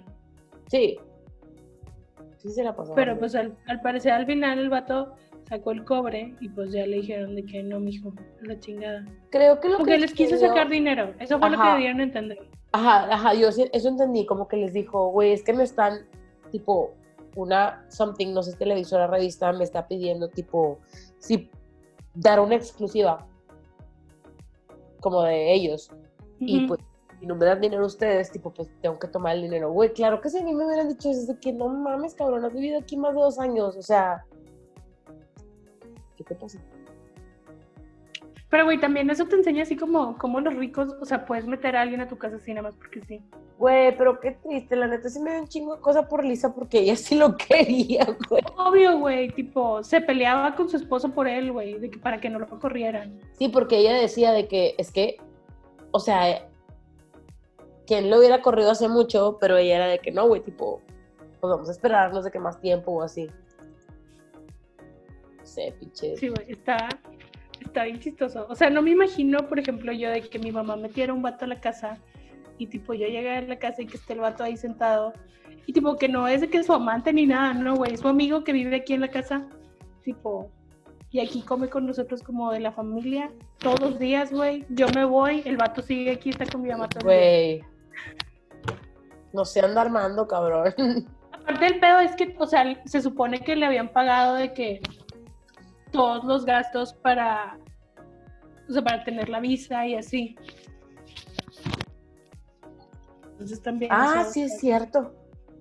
Sí. Sí se la pasaban. Pero pues al, parecer al final el vato sacó el cobre y pues ya le dijeron de que no, mijo, la chingada. Creo que lo Porque les quiso sacar dinero, eso fue lo que debieron entender. Ajá, ajá, yo eso entendí, como que les dijo, güey, es que me están, tipo, una, something, no sé, televisora, revista, me está pidiendo, tipo, si dar una exclusiva, como de ellos. Y pues, si no me dan dinero ustedes, tipo, pues tengo que tomar el dinero. Güey, claro que si a mí me hubieran dicho eso, de que no mames, cabrón, has vivido aquí más de dos años, o sea, ¿qué te pasa? Pero, güey, también eso te enseña así como, como los ricos, o sea, puedes meter a alguien a tu casa así nada más porque sí. Güey, pero qué triste, la neta sí me dio un chingo de cosa por Lisa porque ella sí lo quería, güey. Obvio, güey, tipo, se peleaba con su esposo por él, güey, de que para que no lo corrieran. Sí, porque ella decía de que es que o sea, quien lo hubiera corrido hace mucho, pero ella era de que no, güey, tipo, pues vamos a esperarnos de que más tiempo o así. No sé, pinche. Sí, güey, está, está bien chistoso. O sea, no me imagino, por ejemplo, yo de que mi mamá metiera un vato a la casa y tipo yo llegué a la casa y que esté el vato ahí sentado y tipo que no es de que es su amante ni nada, no, güey, es su amigo que vive aquí en la casa. Tipo, y aquí come con nosotros como de la familia todos los días, güey. Yo me voy, el vato sigue aquí, está con mi mamá Güey. No se anda armando, cabrón. Aparte del pedo es que, o sea, se supone que le habían pagado de que todos los gastos para, o sea, para tener la visa y así. Entonces también. Ah, sí, es cierto.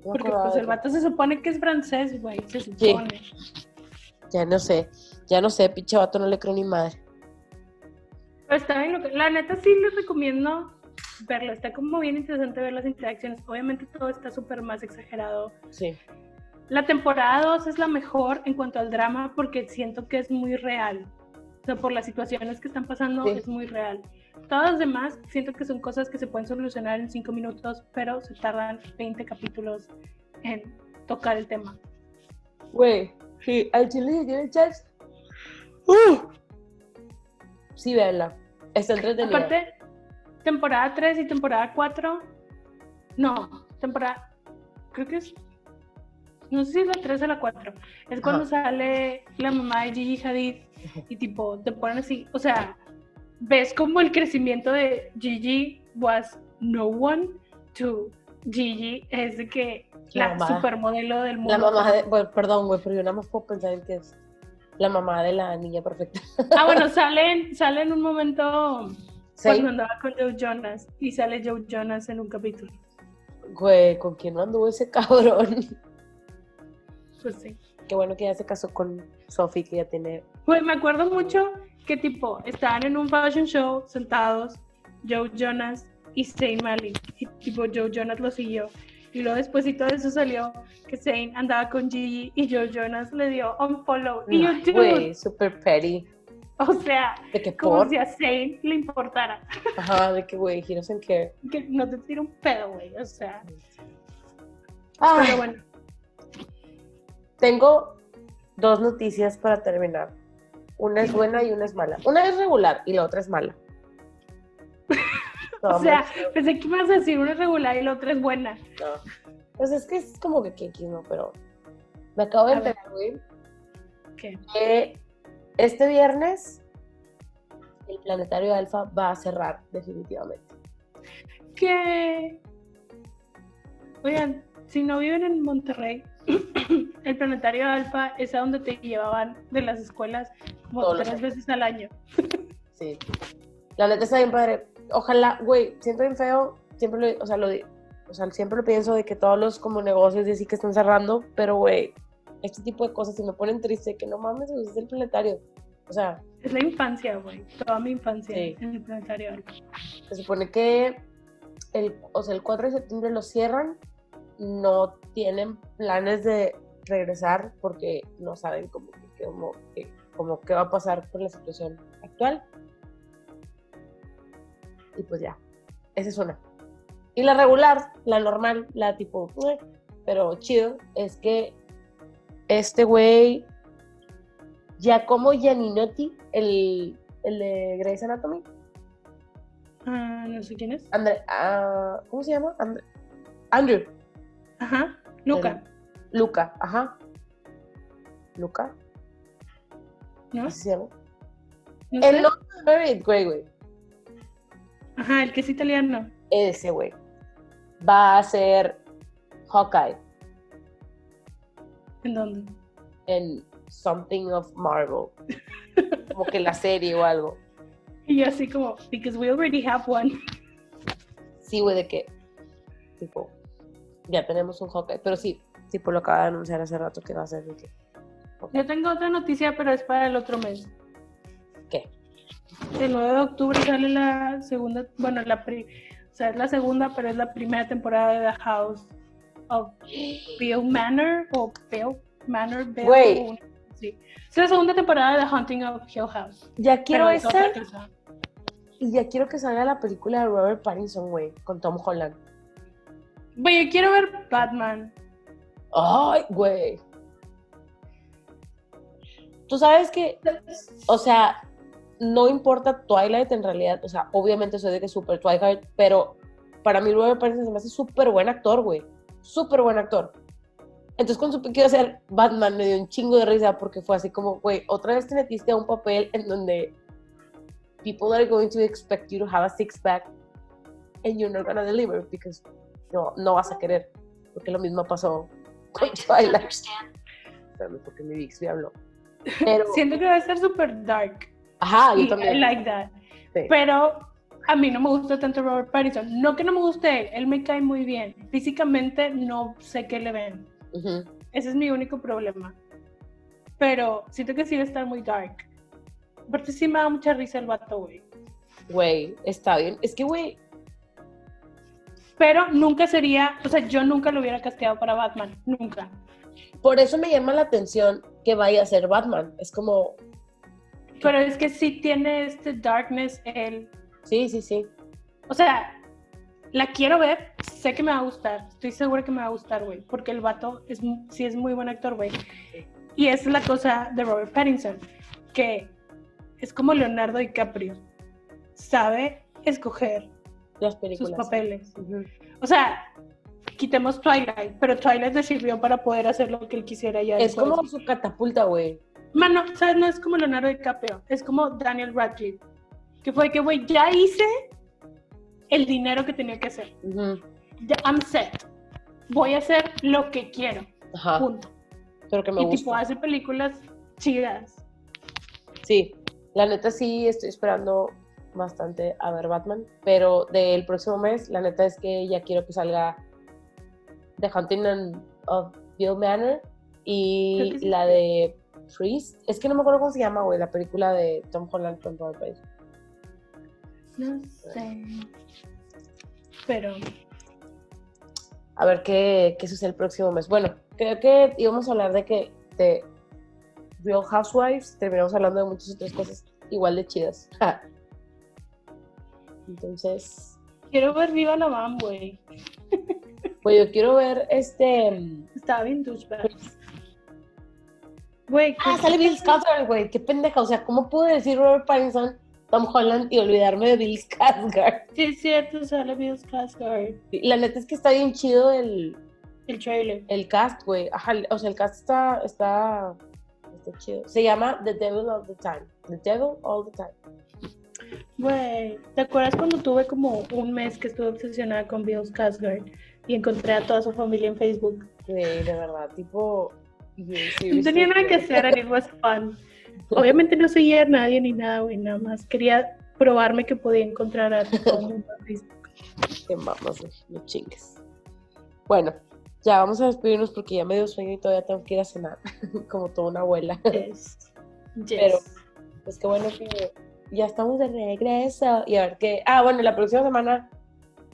porque pues el vato se supone que es francés, güey, se supone. Ya no sé. Ya no sé, pinche vato, no le creo ni madre. está bien, la neta sí les recomiendo verlo. Está como bien interesante ver las interacciones. Obviamente todo está súper más exagerado. Sí. La temporada 2 es la mejor en cuanto al drama porque siento que es muy real. O sea, por las situaciones que están pasando es muy real. Todas las demás siento que son cosas que se pueden solucionar en 5 minutos, pero se tardan 20 capítulos en tocar el tema. Güey, sí, al chile tiene chance. Uh. Sí, véanla. Está entretenida. Aparte, temporada 3 y temporada 4. No, temporada. Creo que es. No sé si es la 3 o la 4. Es cuando sale la mamá de Gigi Hadid y tipo, te ponen así. O sea, ves como el crecimiento de Gigi was no one to Gigi es de que la, supermodelo del mundo. La mamá de, perdón, güey, pero yo nada más puedo pensar en que es la mamá de la niña perfecta. Ah, bueno, sale, sale en un momento cuando andaba con Joe Jonas y sale Joe Jonas en un capítulo. Güey, ¿con quién anduvo ese cabrón? Pues sí. Qué bueno que ya se casó con Sophie, que ya tiene... Güey, me acuerdo mucho que tipo, estaban en un fashion show sentados, Joe Jonas y Zayn Malik, y tipo Joe Jonas lo siguió. Y luego después y todo eso salió que Zayn andaba con Gigi y Joe Jonas le dio un follow. Y yo, Güey, super petty. O sea, ¿De que como por? si a Zayn le importara. Ajá, de que, güey, he doesn't care. Que no te tira un pedo, güey, o sea. Pero bueno. Tengo dos noticias para terminar. Una es buena y una es mala. Una es regular y la otra es mala. o sea, pensé que ibas a decir una es regular y la otra es buena. No. Pues es que es como que Kiki, ¿no? Pero me acabo de enterar, güey. ¿Qué? Que este viernes el planetario Alfa va a cerrar definitivamente. ¿Qué? Oigan, si no viven en Monterrey, el planetario Alfa es a donde te llevaban de las escuelas como tres veces al año. sí. La neta está bien padre. Ojalá, güey, siento bien feo, siempre lo, o sea, lo, o sea, siempre lo pienso de que todos los como negocios de sí que están cerrando, pero güey, este tipo de cosas se me ponen triste, que no mames, es el planetario. O sea, es la infancia, güey, toda mi infancia en el planetario. Se supone que el, o sea, el 4 de septiembre lo cierran, no tienen planes de regresar porque no saben cómo, cómo, cómo qué va a pasar con la situación actual y pues ya, esa es una. Y la regular, la normal, la tipo, pero chido, es que este güey, Giacomo Gianninotti, el, el de Grey's Anatomy. Ah, no sé quién es. André, ah, ¿Cómo se llama? Andrew. Ajá, Luca. Luca, ajá. Luca. ¿No? ¿Así se llama? No el nombre de Grey, güey. Ajá, el que es italiano. Ese güey. Va a ser Hawkeye. ¿En dónde? En Something of Marvel. como que la serie o algo. Y así como, because we already have one. Sí, güey, de que, tipo, ya tenemos un Hawkeye. Pero sí, tipo, lo acaba de anunciar hace rato que va a ser de que. Yo tengo otra noticia, pero es para el otro mes. El 9 de octubre sale la segunda, bueno, la o sea, es la segunda, pero es la primera temporada de The House of Bill Manor o Bill Manor. Bill, sí. Es la segunda temporada de The Hunting of Hill House. Ya quiero esa. Y ya quiero que salga la película de Robert Pattinson, güey, con Tom Holland. Güey, yo quiero ver Batman. Ay, güey. Tú sabes que, o sea, no importa Twilight en realidad, o sea, obviamente soy de que super Twilight, pero para mí Robert Pattinson se me hace súper buen actor, güey. Súper buen actor. Entonces cuando supe que iba a ser Batman me dio un chingo de risa porque fue así como, güey, otra vez te metiste a un papel en donde people are going to expect you to have a six pack and you're not gonna deliver because no, no vas a querer. Porque lo mismo pasó con Twilight. Espérame, porque mi Vix me habló. Pero, Siento que va a ser súper dark. Ajá, yo también. I like that. Pero a mí no me gusta tanto Robert Pattinson. No que no me guste él, me cae muy bien. Físicamente no sé qué le ven. Ese es mi único problema. Pero siento que sí va a estar muy dark. Aparte sí me da mucha risa el vato, güey. Güey, está bien. Es que, güey... Pero nunca sería, o sea, yo nunca lo hubiera casteado para Batman, nunca. Por eso me llama la atención que vaya a ser Batman. Es como, pero es que sí tiene este darkness él. Sí, sí, sí. O sea, la quiero ver, sé que me va a gustar, estoy segura que me va a gustar, güey, porque el vato es, sí es muy buen actor, güey. Y esa es la cosa de Robert Pattinson, que es como Leonardo DiCaprio, sabe escoger Las películas. sus papeles. O sea, quitemos Twilight, pero Twilight le sirvió para poder hacer lo que él quisiera ya. Es como su catapulta, güey. Mano, ¿sabes? No es como Leonardo DiCaprio, es como Daniel Radcliffe, que fue que, güey, ya hice el dinero que tenía que hacer. Ya, I'm set. Voy a hacer lo que quiero. Ajá. Punto. Pero que me y gusta. tipo hace películas chidas. Sí, la neta sí estoy esperando bastante a ver Batman, pero del próximo mes, la neta es que ya quiero que salga The Hunting of Bill Manor y sí. la de Priest. Es que no me acuerdo cómo se llama, güey, la película de Tom Holland con Robert. No sé. Pero A ver qué, qué sucede el próximo mes. Bueno, creo que íbamos a hablar de que de Real Housewives, terminamos hablando de muchas otras cosas igual de chidas. Entonces, quiero ver Viva la Mam, güey. pues yo quiero ver este. Estaba bien douchebag. Güey, Ah, ¿qué- sale Bill Skarsgård, güey. Qué pendeja. O sea, ¿cómo pude decir Robert Pattinson, Tom Holland y olvidarme de Bill Skarsgård? Sí, es cierto, sale Bill Skarsgård. La neta es que está bien chido el, El trailer. el cast, güey. Ajá, o sea, el cast está, está, está chido. Se llama The Devil All the Time. The Devil All the Time. Güey, ¿te acuerdas cuando tuve como un mes que estuve obsesionada con Bill Skarsgård y encontré a toda su familia en Facebook? Güey, de verdad, tipo. No tenía nada que hacer and it was fun. Obviamente no seguía a nadie ni nada, güey, nada más quería probarme que podía encontrar a todo el mundo en Facebook. Qué mamas, no chingues. Bueno, ya vamos a despedirnos porque ya me dio sueño y todavía tengo que ir a cenar, como toda una abuela. Yes. Yes. Pero, pues qué bueno que ya estamos de regreso. Y a ver qué. Ah, bueno, la próxima semana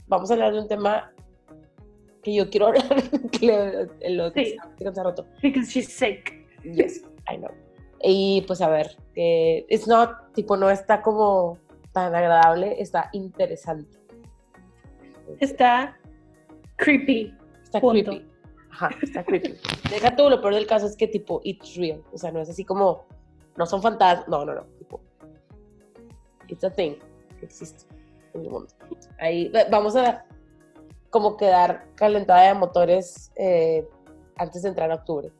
vamos a hablar de un tema que yo quiero hablar. le- lo que Sí. se hace rato. Because she's sick. Yes, I know. Y pues a ver, que it's not, tipo, no está como tan agradable, está interesante. Está creepy. Está punto. creepy. Ajá, está creepy. Deja tú, lo peor del caso es que tipo, it's real. O sea, no es así como, no son fantasmas. No, no, no. Tipo, it's a thing que existe en el mundo. Ahí va- vamos a como quedar calentada de motores eh, antes de entrar a octubre.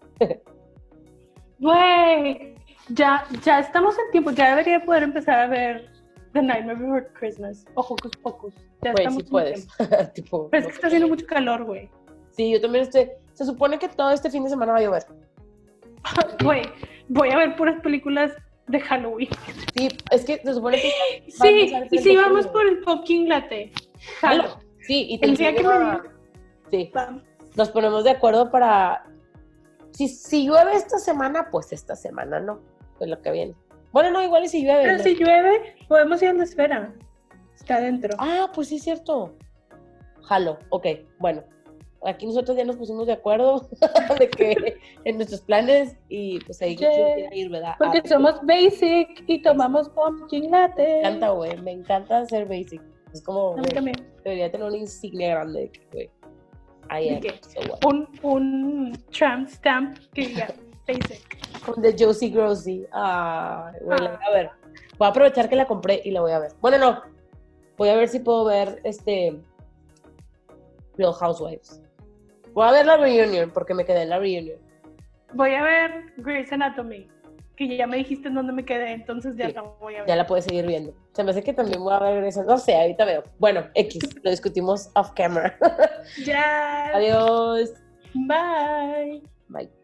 Güey, ya, ya estamos en tiempo, ya debería poder empezar a ver The Nightmare Before Christmas o Hocus Pocus. Ya Güey, estamos en puedes. tiempo. tipo, Pero es no que está haciendo mucho calor, güey. Sí, yo también estoy. Se supone que todo este fin de semana va a llover. Güey, voy a ver puras películas de Halloween. Sí, es que se supone que. Sí, y 30 si vamos por el fucking latte. Jalo. Sí, y te El día que enseño me a- Sí, Vamos. nos ponemos de acuerdo para. Si, si llueve esta semana, pues esta semana no. Pues lo que viene. Bueno, no, igual y si llueve. Pero ¿no? si llueve, podemos ir a la esfera. Está adentro. Ah, pues sí, es cierto. Jalo, ok, bueno. Aquí nosotros ya nos pusimos de acuerdo de que en nuestros planes y pues ahí Yeah. ir, ¿verdad? Porque Ah, somos basic y tomamos pumpkin latte. Me encanta, güey, me encanta ser basic. Es como, A mí güey, también. debería tener una insignia grande de que, I ¿De am qué? so what. Un, un tramp stamp que diga basic. Con The Josie Grossi. Ah, voy a ver. Voy a aprovechar que la compré y la voy a ver. Bueno, no. Voy a ver si puedo ver este Real Housewives. Voy a ver la reunion porque me quedé en la reunion. Voy a ver Grey's Anatomy, que ya me dijiste en dónde me quedé, entonces ya Sí, la voy a ver. Ya la puedes seguir viendo. Se me hace que también voy a ver esa. No sé, ahorita veo. Bueno, X, lo discutimos off camera. Ya. Adiós. Bye. Bye.